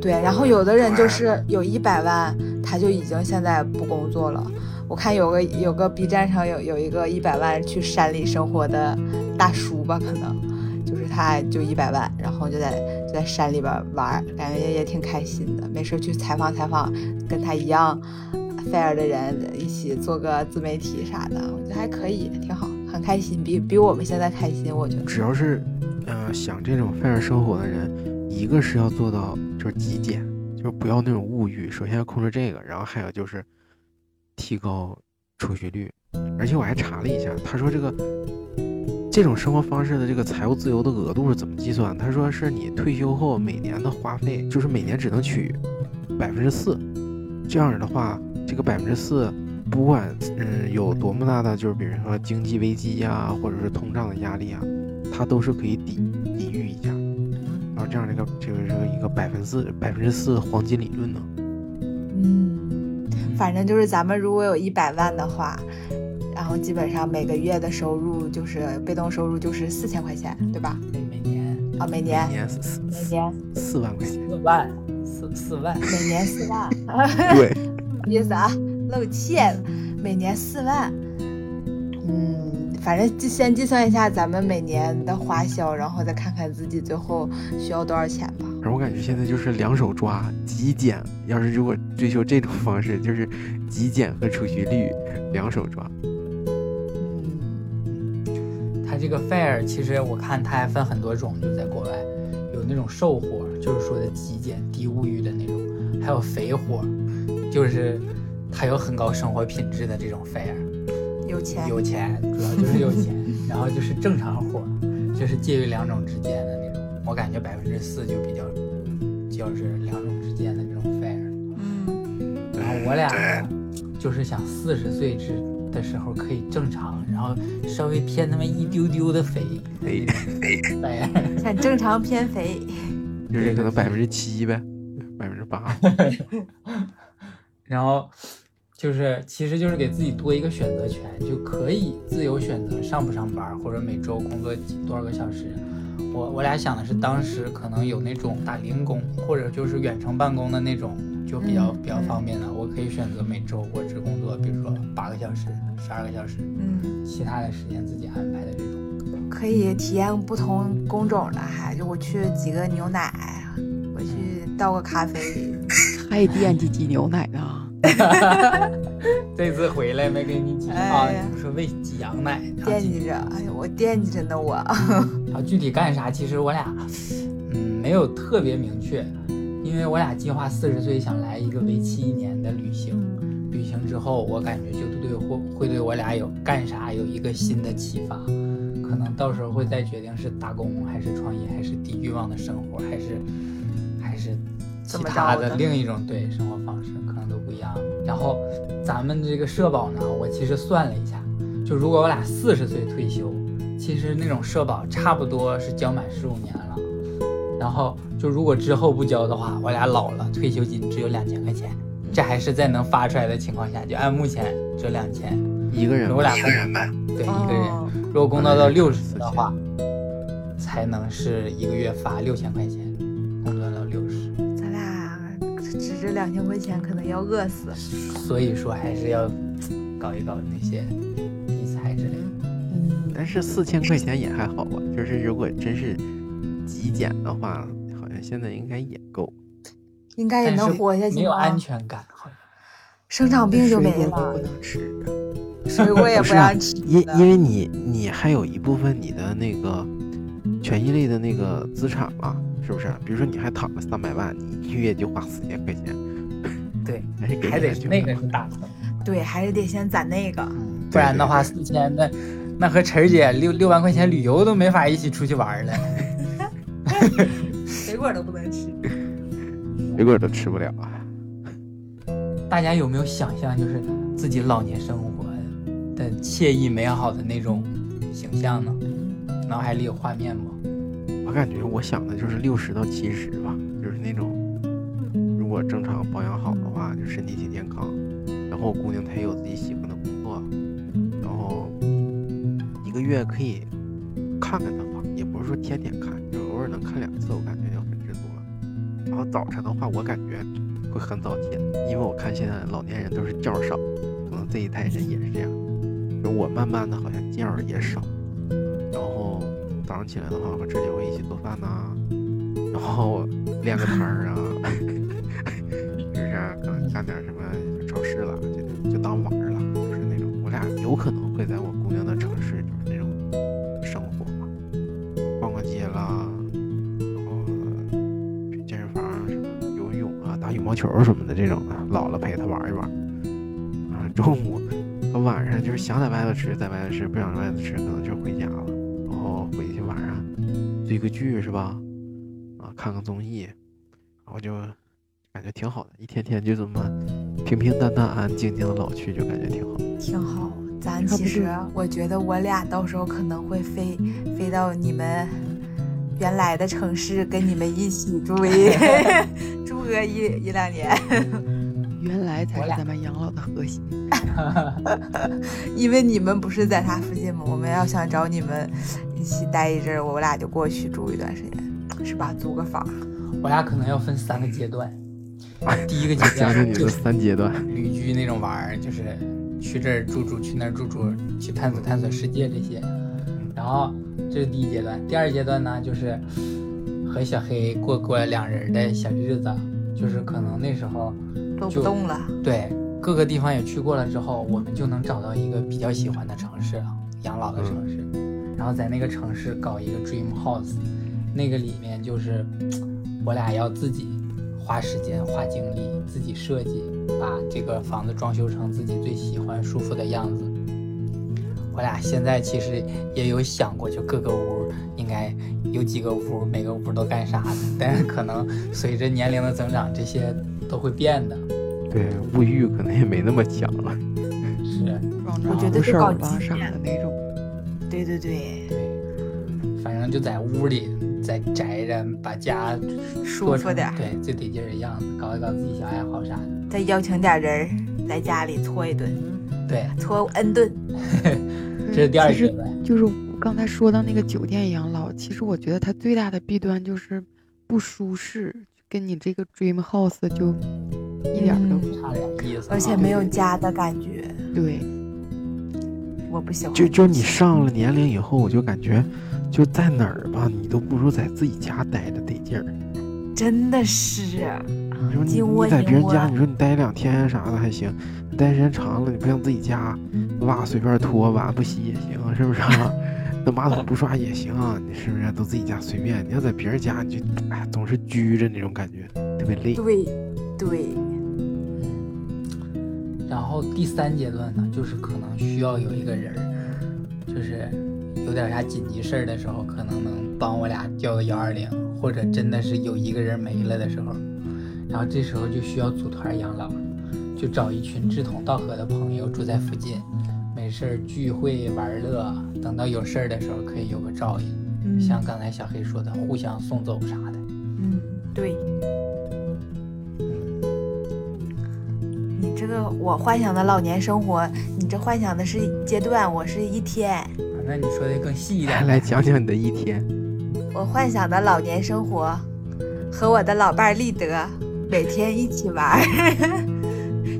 对。然后有的人就是有一百万，他就已经现在不工作了。我看有个有个 B 站上有有一个一百万去山里生活的大叔吧，可能就是他就一百万，然后就在就在山里边玩，感觉也也挺开心的。没事去采访采访跟他一样 fair 的人，一起做个自媒体啥的，我觉得还可以，挺好，很开心，比比我们现在开心，我觉得。只要是，呃，想这种 fair 生活的人，一个是要做到就是极简，就是不要那种物欲，首先要控制这个，然后还有就是提高储蓄率。而且我还查了一下，他说这个这种生活方式的这个财务自由的额度是怎么计算？他说是你退休后每年的花费，就是每年只能取百分之四，这样的话，这个百分之四不管嗯有多么大的，就是比如说经济危机呀，或者是通胀的压力啊，它都是可以抵抵御一下。然后这样的一个这个这个一个百分之四百分之四黄金理论呢？嗯，反正就是咱们如果有一百万的话。然后基本上每个月的收入就是被动收入就是四千块钱，对吧？每年啊，每年每年四每年四万块钱，四万四四万，每年四万，对，[laughs] 意思啊，露怯了，每年四万，嗯，反正就先计算一下咱们每年的花销，然后再看看自己最后需要多少钱吧。反正我感觉现在就是两手抓，极简。要是如果追求这种方式，就是极简和储蓄率两手抓。它这个 fair 其实我看它还分很多种，就在国外有那种瘦活，就是说的极简低物欲的那种，还有肥活，就是它有很高生活品质的这种 fair。有钱，有钱，主要就是有钱，然后就是正常活，就是介于两种之间的那种。我感觉百分之四就比较，就是两种之间的这种 fair。嗯，然后我俩呢，就是想四十岁之。的时候可以正常，然后稍微偏那么一丢丢的肥，肥肥，想正常偏肥，就是可能百分之七呗，百分之八。[laughs] 然后就是其实就是给自己多一个选择权，就可以自由选择上不上班，或者每周工作多少个小时。我我俩想的是，当时可能有那种打零工，或者就是远程办公的那种。就比较比较方便的，我可以选择每周我只工作，比如说八个小时、十二个小时，嗯，其他的时间自己安排的这种，可以体验不同工种的，还就我去挤个牛奶，我去倒个咖啡，[laughs] 还惦记挤牛奶呢。[laughs] [laughs] 这次回来没给你挤啊？你说喂挤羊奶，惦记着，哎呀，我惦记着呢，我。啊，具体干啥？其实我俩，嗯，没有特别明确。因为我俩计划四十岁想来一个为期一年的旅行，旅行之后我感觉就对会会对我俩有干啥有一个新的启发，可能到时候会再决定是打工还是创业还是低欲望的生活还是还是其他的另一种对生活方式可能都不一样。然后咱们这个社保呢，我其实算了一下，就如果我俩四十岁退休，其实那种社保差不多是交满十五年了。然后就如果之后不交的话，我俩老了，退休金只有两千块钱，这还是在能发出来的情况下，就按目前只有两千，一个人，我俩一个人呗，对，一个人。如果工作到六十的话，才能是一个月发六千块钱，工作到六十。咱俩只这两千块钱，可能要饿死。所以说还是要搞一搞那些理财之类的。嗯，但是四千块钱也还好吧，就是如果真是。极简的话，现在应该也够，应该也能活下去。没有安全感，好像生场病就没了，不能吃，水果也不让吃。因因为你你还有一部分你的那个权益类的那个资产嘛，是不是？比如说你还躺着三百万，你一个月就花四千块钱，对，[laughs] 还得那个是大头，对，还是得先攒那个，不然的话四千那那和晨儿姐六六万块钱旅游都没法一起出去玩了。[laughs] 水果都不能吃，[laughs] 水果都吃不了啊！大家有没有想象，就是自己老年生活的惬意美好的那种形象呢？脑海里有画面吗？我感觉我想的就是六十到七十吧，就是那种如果正常保养好的话，就身体挺健康，然后姑娘她也有自己喜欢的工作，然后一个月可以看看她吧，也不是说天天看。就偶尔能看两次，我感觉。然后早晨的话，我感觉会很早起，因为我看现在老年人都是觉少，可能这一代人也是这样。就我慢慢的好像觉也少，然后早上起来的话，和志姐会一起做饭呐，然后练个摊儿啊，[laughs] 就是啊可能干点什么超市了，就就当玩儿了，就是那种我俩有可能会在我姑娘的城市，毛球什么的这种的，老了陪他玩一玩。啊，中午和晚上就是想在外头吃，在外头吃；不想在外头吃，可能就回家了。然后回去晚上追个剧是吧？啊，看看综艺，然后就感觉挺好的，一天天就这么平平淡淡、安安静静的老去，就感觉挺好。挺好。咱其实我觉得我俩到时候可能会飞飞到你们原来的城市，跟你们一起住一 [laughs] 住个一一两年，原来才是咱们养老的核心。[laughs] 因为你们不是在他附近吗？我们要想找你们一起待一阵儿，我俩就过去住一段时间，是吧？租个房。[laughs] 我俩可能要分三个阶段。第一个阶段就是三阶段，旅居那种玩儿，就是去这儿住住，去那儿住住，去探索探索世界这些。然后这是第一阶段，第二阶段呢，就是和小黑过过两人的小日子，就是可能那时候都不就动了，对各个地方也去过了之后，我们就能找到一个比较喜欢的城市了，养老的城市，然后在那个城市搞一个 dream house，那个里面就是我俩要自己花时间花精力，自己设计，把这个房子装修成自己最喜欢舒服的样子。我俩现在其实也有想过，就各个屋应该有几个屋，每个屋都干啥的，但是可能随着年龄的增长，这些都会变的。对物欲可能也没那么强了。是。装我觉得是搞吧啥纪念的那种。对对对，对，反正就在屋里再宅着，把家舒服点儿对，最得劲儿的样子，搞一搞自己小爱好啥的。再邀请点人儿在家里搓一顿，对，搓 N 顿。[laughs] 这是第二其实。就是刚才说到那个酒店养老，其实我觉得它最大的弊端就是不舒适，跟你这个 dream house 就一点儿都不、差点意思啊，而且没有家的感觉，对。我不喜欢。就就你上了年龄以后，我就感觉就在哪儿吧，你都不如在自己家待着得劲儿。真的是，你说你你在别人家，你说你待两天啥的还行，你待时间长了，你不像自己家，袜随便脱，碗不洗也行，是不是啊？[laughs] 那马桶不刷也行，你是不是都自己家随便？你要在别人家，你就哎总是拘着那种感觉，特别累。对对，然后第三阶段呢，就是可能需要有一个人，就是有点啥紧急事儿的时候，可能能帮我俩叫个幺二零，或者真的是有一个人没了的时候，然后这时候就需要组团养老了，就找一群志同道合的朋友住在附近，没事儿聚会玩乐，等到有事儿的时候可以有个照应。嗯像刚才小黑说的，互相送走啥的。嗯对。你这个我幻想的老年生活，你这幻想的是阶段，我是一天。啊那你说的更细一点，来讲讲你的一天。我幻想的老年生活，和我的老伴儿立德每天一起玩儿。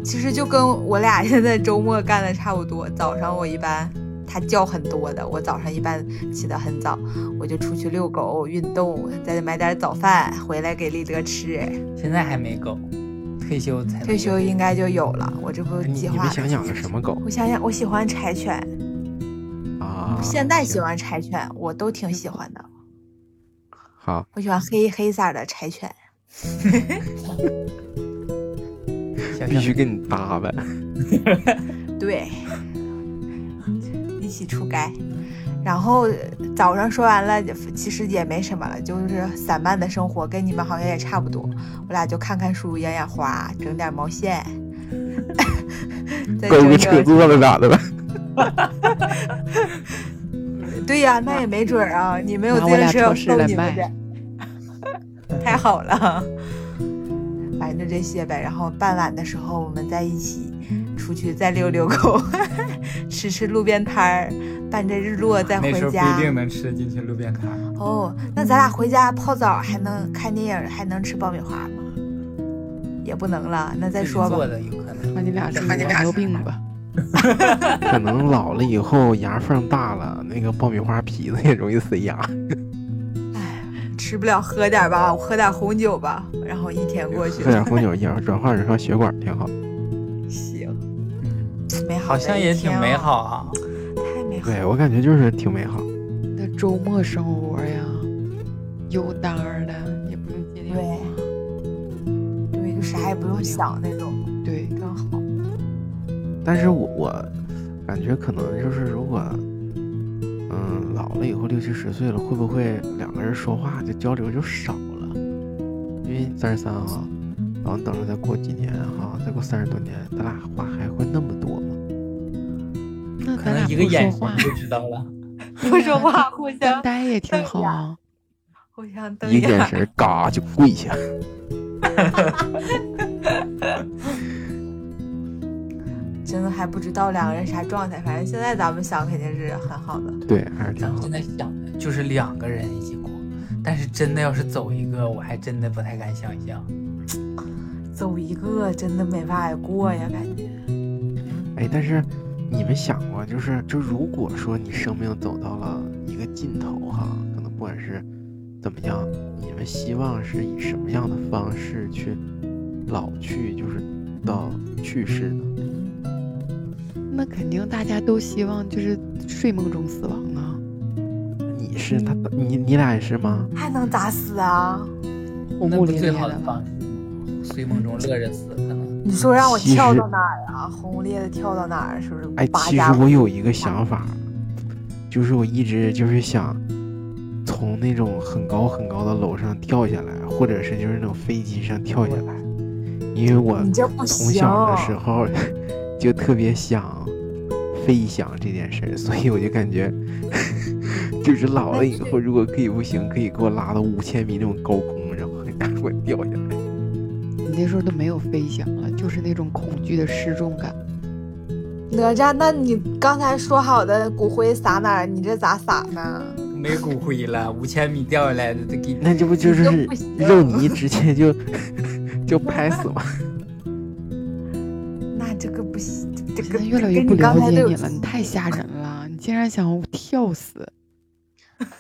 其实就跟我俩现在周末干的差不多。早上我一般他叫很多的，我早上一般起得很早，我就出去遛狗、运动，再买点早饭回来给立德吃。现在还没狗，退休才退休应该就有了，我这不计划着你们想养个什么狗我想想，我喜欢柴犬，啊？现在喜欢柴犬，我都挺喜欢的。好，我喜欢黑黑色的柴犬。[laughs] 必须跟你搭呗。[laughs] 对，一起出街。然后早上说完了，其实也没什么了，就是散漫的生活，跟你们好像也差不多。我俩就看看书、养养花、整点毛线，再勾个整整。车座子咋的了？[laughs] 对呀、那也没准儿啊，你没有自行车送你们的，[laughs] 太好了。这些呗。然后傍晚的时候，我们在一起出去再遛遛狗，[laughs] 吃吃路边摊儿，伴着日落再回家不一。定能吃进去路边摊儿。哦，那咱俩回家泡澡还能看电影，还能吃爆米花吗？也不能了，那再说吧。做的有可能。那你俩 [laughs] 是那你俩糖尿病吧？[laughs] 可能老了以后牙缝大了，那个爆米花皮子也容易塞牙。哎，吃不了喝点吧，我喝点红酒吧，然后一天过去喝点红酒也转化软化血管挺好。[laughs] 行，嗯，美好好像也挺美好啊。太美好。对我感觉就是挺美好。那周末生活呀，有单儿的，也不用接电话。对，就啥也不用想那种，对，刚好。但是我我感觉可能就是如果嗯老了以后六七十岁了，会不会两个人说话就交流就少了？因为三十三哈，然后等着再过几年哈，再过三十多年，咱俩话还会那么多吗？那咱俩一个眼不说话神，就知道了。[laughs] 不说话，互 [laughs] 相呆也挺好啊。互相瞪一个眼神，嘎就跪下。[laughs] 真的还不知道两个人啥状态，反正现在咱们想肯定是很好的。对，还是挺好咱们现。在想的就是两个人一起过，但是真的要是走一个，我还真的不太敢想象。[tsk] 走一个真的没法过呀，感觉。哎，但是你们想过，就是就如果说你生命走到了一个尽头哈，可能不管是怎么样，你们希望是以什么样的方式去老去，就是到去世呢？那肯定大家都希望就是睡梦中死亡啊。你是他，你你俩也是吗？还能咋死啊？那不最轰轰烈烈的吗？好的方式？睡梦中乐着死，可能。你说让我跳到哪儿啊？轰轰烈烈的跳到哪儿？是不是？哎，其实我有一个想法，就是我一直就是想从那种很高很高的楼上跳下来，或者是就是那种飞机上跳下来，因为我从。小的时候 [laughs] 就特别想飞翔这件事儿，所以我就感觉，[laughs] 就是老了以后，如果可以不行，可以给我拉到五千米那种高空，然后赶快掉下来。你那时候都没有飞翔了，就是那种恐惧的失重感。哪吒，那你刚才说好的骨灰撒哪儿？你这咋撒呢？没骨灰了，五千米掉下来的，都给那这不就是肉泥直接就 [laughs] 就拍死吗？这个现在越来越不了你刚才都有解你了，你太吓人了！你竟然想跳死，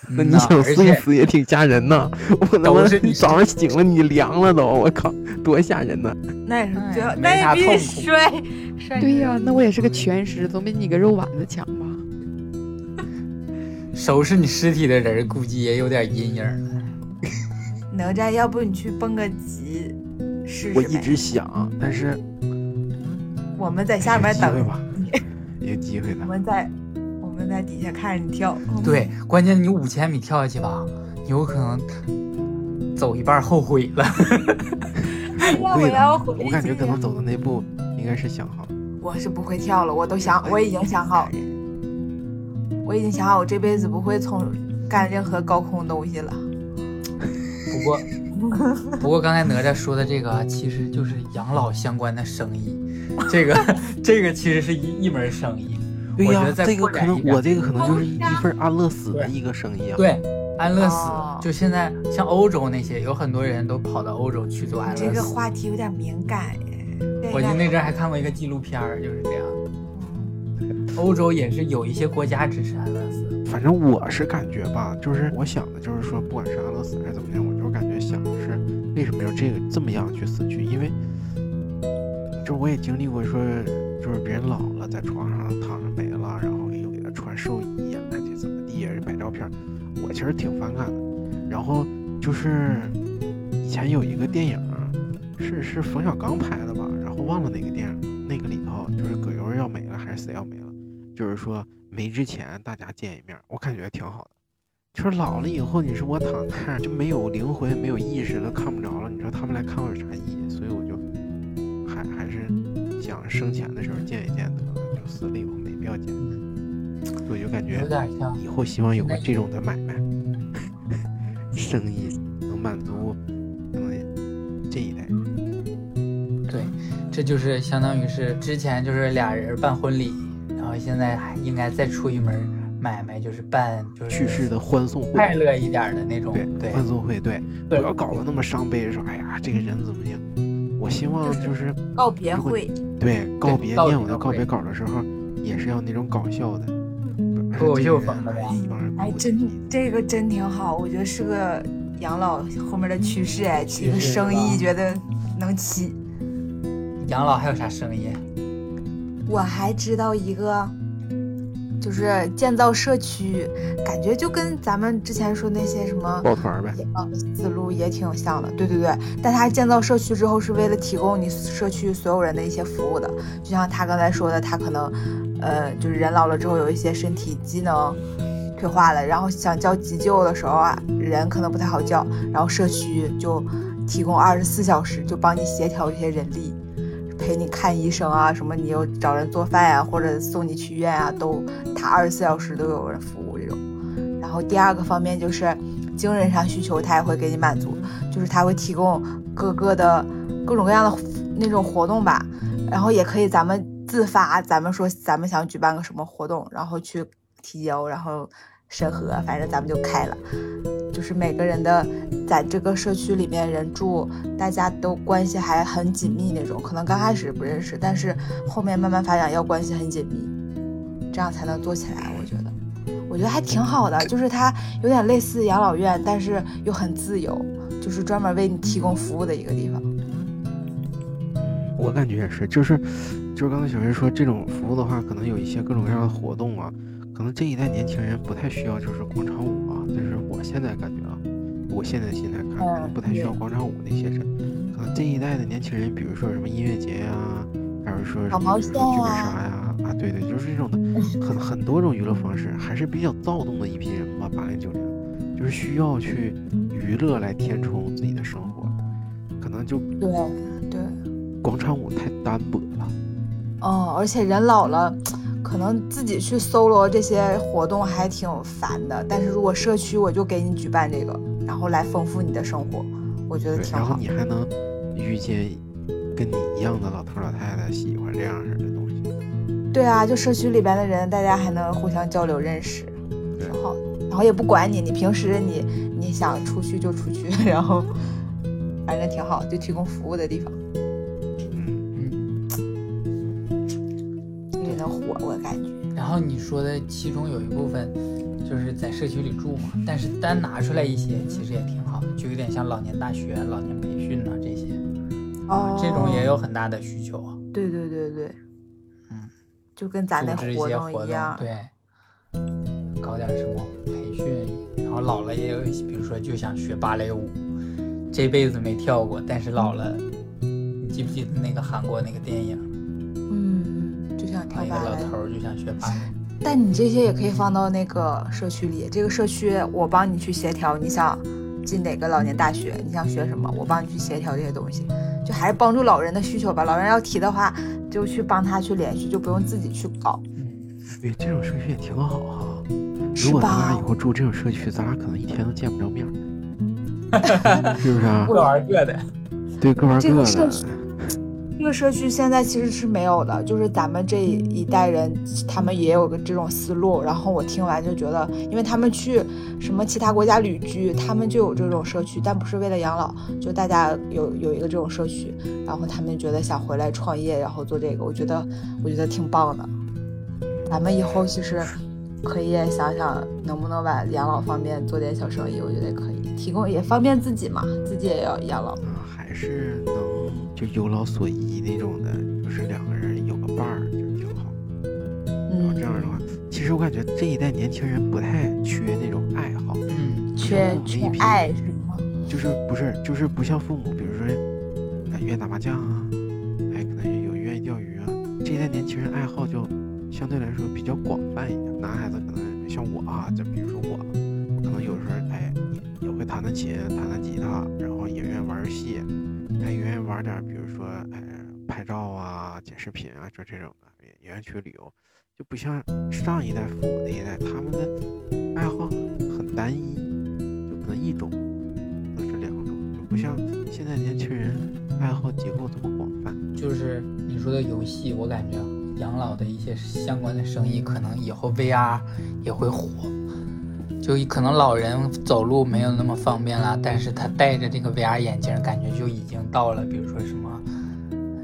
那你想送死也挺吓人呐！我他妈都是你早上醒了 [laughs] 你凉了都，我靠，多吓人呐！那也是哎最好，那也比啥痛苦摔摔对呀、那我也是个全尸，总比你个肉丸子强吧？收拾你尸体的人估计也有点阴影了。[laughs] 哪吒，要不你去蹦个极试试我一直想，但是我们在下面等有机会吧，有机会的我。们在我们在底下看着你跳。对，关键你五千米跳下去吧，有可能走一半后悔了。我感觉可能走的那步应该是想好了。我是不会跳了，我都想，我已经想好，我已经想好，我这辈子不会从干任何高空东西了。不过，不过刚才哪吒说的这个啊，其实就是养老相关的生意，[laughs] 这个这个其实是一一门生意。对呀、我觉得再这个可能我这个可能就是一份安乐死的一个生意啊。对，安乐死，哦就现在像欧洲那些，有很多人都跑到欧洲去做安乐死这个。话题有点敏感哎。我就那阵儿还看过一个纪录片儿，就是这样。欧洲也是有一些国家支持安乐死，反正我是感觉吧，就是我想的就是说，不管是安乐死还是怎么样，我就是感觉想的是为什么要这个这么样去死去？因为就是我也经历过说，就是别人老了在床上躺着没了，然后又给他穿寿衣呀，那这怎么地也是摆照片，我其实挺反感的。然后就是以前有一个电影，是是冯小刚拍的吧，然后忘了哪个电影，那个里头就是葛优要没了还是谁要没了，就是说没之前大家见一面，我感觉挺好的。就是老了以后，你说我躺那儿就没有灵魂、没有意识了，看不着了，你说他们来看我有啥意义？所以我就还还是想生前的时候见一见得了，就死了以后没必要见。我就感觉以后希望有个这种的买卖，[laughs] 生意能满足可能这一代人。对，这就是相当于是之前就是俩人办婚礼，然后现在还应该再出一门买卖，就是办就是去世的欢送会，快乐一点的那种，对对欢送会，对，不要搞得那么伤悲，说哎呀这个人怎么样？我希望就是告别会，对告别念我的告别稿的时候，也是要那种搞笑的，脱口秀这个人风的哎一帮人哎，真这个真挺好，我觉得是个养老后面的趋势哎，这个生意觉得能起。养老还有啥生意？我还知道一个，就是建造社区，感觉就跟咱们之前说那些什么抱团儿呗。思路也挺像的。对对对，但他建造社区之后是为了提供你社区所有人的一些服务的，就像他刚才说的，他可能，呃，就是人老了之后有一些身体机能退化了，然后想叫急救的时候啊，人可能不太好叫，然后社区就提供二十四小时就帮你协调一些人力。陪你看医生啊，什么你又找人做饭呀、或者送你去医院啊，都他二十四小时都有人服务这种。然后第二个方面就是精神上需求，他也会给你满足，就是他会提供各个的各种各样的那种活动吧，然后也可以咱们自发，咱们说咱们想举办个什么活动，然后去提交，然后审核，反正咱们就开了。就是每个人的在这个社区里面人住，大家都关系还很紧密那种，可能刚开始不认识，但是后面慢慢发展要关系很紧密，这样才能做起来。我觉得，我觉得还挺好的，就是它有点类似养老院，但是又很自由，就是专门为你提供服务的一个地方。我感觉也是，就是就是刚才小云说这种服务的话，可能有一些各种各样的活动啊，可能这一代年轻人不太需要就是广场舞啊，就是我现在感觉啊，我现在心态看，可能不太需要广场舞那些人，可能这一代的年轻人，比如说什么音乐节呀、还是说什么剧本杀呀，啊对对，就是这种的，[laughs] 很很多种娱乐方式，还是比较躁动的一批人吧，八零九零，就是需要去娱乐来填充自己的生活，可能就对对，广场舞太单薄了。哦，而且人老了，可能自己去搜罗这些活动还挺烦的。但是如果社区我就给你举办这个，然后来丰富你的生活，我觉得，挺好。然后你还能遇见跟你一样的老头老太太喜欢这样式的东西。对啊，就社区里边的人，大家还能互相交流认识，挺好的。然后也不管你，你平时你你想出去就出去，[laughs] 然后反正挺好，就提供服务的地方，后你说的其中有一部分就是在社区里住嘛，但是单拿出来一些其实也挺好的，就有点像老年大学、老年培训呐、这些，哦。这种也有很大的需求啊。对对对对，嗯，就跟咱那组织一活些活动动一样。对，搞点什么培训，然后老了也有，比如说就想学芭蕾舞，这辈子没跳过，但是老了，你记不记得那个韩国那个电影，嗯，就想跳一个。老头就想学芭蕾，但你这些也可以放到那个社区里，这个社区我帮你去协调，你想进哪个老年大学，你想学什么，我帮你去协调这些东西，就还是帮助老人的需求吧。老人要提的话，就去帮他去联系，就不用自己去搞，嗯，对，这种社区也挺好哈。如是果咱俩吧以？后住这种社区，咱俩可能一天都见不着面儿，[laughs] 是不是啊？[laughs] 各玩各的。对，各玩各的。个社区这个社区现在其实是没有的，就是咱们这一代人，他们也有个这种思路。然后我听完就觉得，因为他们去什么其他国家旅居，他们就有这种社区，但不是为了养老，就大家有有一个这种社区，然后他们觉得想回来创业，然后做这个，我觉得我觉得挺棒的。咱们以后其实可以想想能不能把养老方面做点小生意，我觉得可以提供也方便自己嘛，自己也要养老。嗯，还是能就有老所依那种的，就是两个人有个伴儿就挺好。然后嗯，这样的话，其实我感觉这一代年轻人不太缺那种爱好，嗯，缺缺爱是吗？就是不是就是不像父母，比如说哎愿意打麻将啊，哎可能有愿意钓鱼啊，这一代年轻人爱好就相对来说比较广泛一点。男孩子可能像我啊，就比如说我，我可能有时候哎也会弹弹琴、弹弹玩点比如说哎拍照啊、剪视频啊，就这种的，也也愿意去旅游。就不像上一代父母那一代，他们的爱好很单一，就可能一种或者是两种，就不像现在年轻人爱好结构这么广泛。就是你说的游戏，我感觉养老的一些相关的生意，可能以后 VR 也会火。就可能老人走路没有那么方便了，但是他戴着这个 VR 眼镜，感觉就已经到了，比如说什么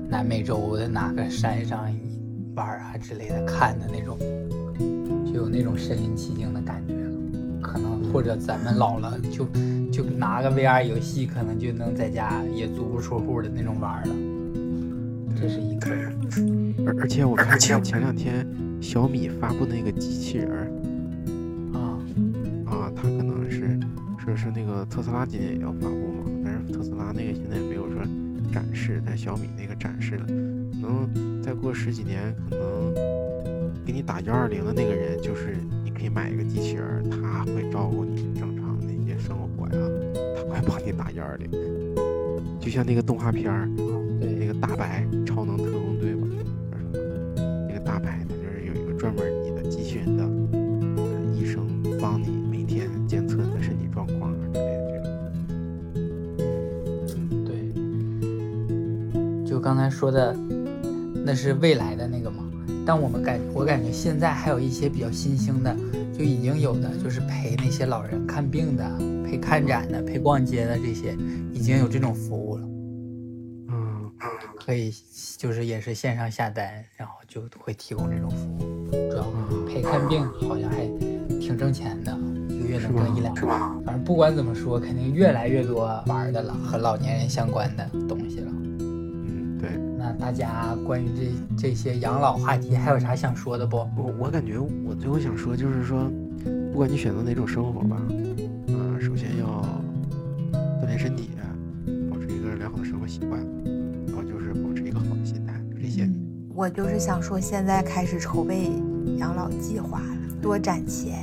南美洲的哪个山上玩啊之类的，看的那种，就有那种身临其境的感觉了。可能或者咱们老了，就就拿个 VR 游戏，可能就能在家也足不出户的那种玩了。这是一个。而而且我看前前两天小米发布那个机器人是是那个特斯拉今年也要发布嘛，但是特斯拉那个现在也没有说展示，但小米那个展示了，可能再过十几年，可能给你打幺二零的那个人，就是你可以买一个机器人儿，他会照顾你正常的一些生活呀，他会帮你打幺二零，就像那个动画片儿。对，那个大白超能特刚才说的，那是未来的那个嘛。但我们感我感觉现在还有一些比较新兴的，就已经有的就是陪那些老人看病的、陪看展的、陪逛街的这些，已经有这种服务了。嗯，可以，就是也是线上下单，然后就会提供这种服务。主要陪看病好像还挺挣钱的，一个月能挣一两万。反正不管怎么说，肯定越来越多玩的了，和老年人相关的东西了。大家关于这这些养老话题还有啥想说的不？我我感觉我最后想说就是说，不管你选择哪种生活吧，啊、首先要锻炼身体，保持一个良好的生活习惯，然后就是保持一个好的心态，就这些。我就是想说，现在开始筹备养老计划了，多攒钱，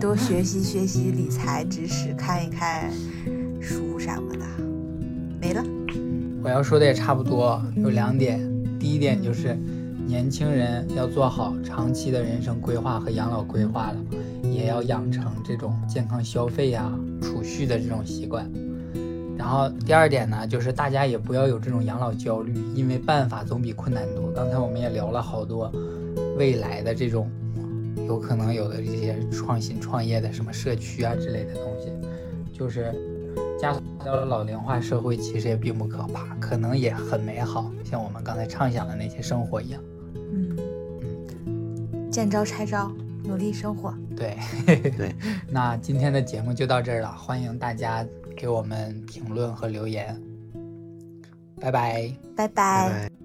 多学习学习理财知识，看一看我要说的也差不多，有两点。第一点就是，年轻人要做好长期的人生规划和养老规划了，也要养成这种健康消费呀、储蓄的这种习惯。然后第二点呢，就是大家也不要有这种养老焦虑，因为办法总比困难多。刚才我们也聊了好多未来的这种有可能有的这些创新创业的什么社区啊之类的东西，就是到了老龄化社会，其实也并不可怕，可能也很美好，像我们刚才畅想的那些生活一样。嗯嗯，见招拆招，努力生活。对对 [laughs] [laughs] 那今天的节目就到这儿了，欢迎大家给我们评论和留言，拜拜。拜拜。拜拜。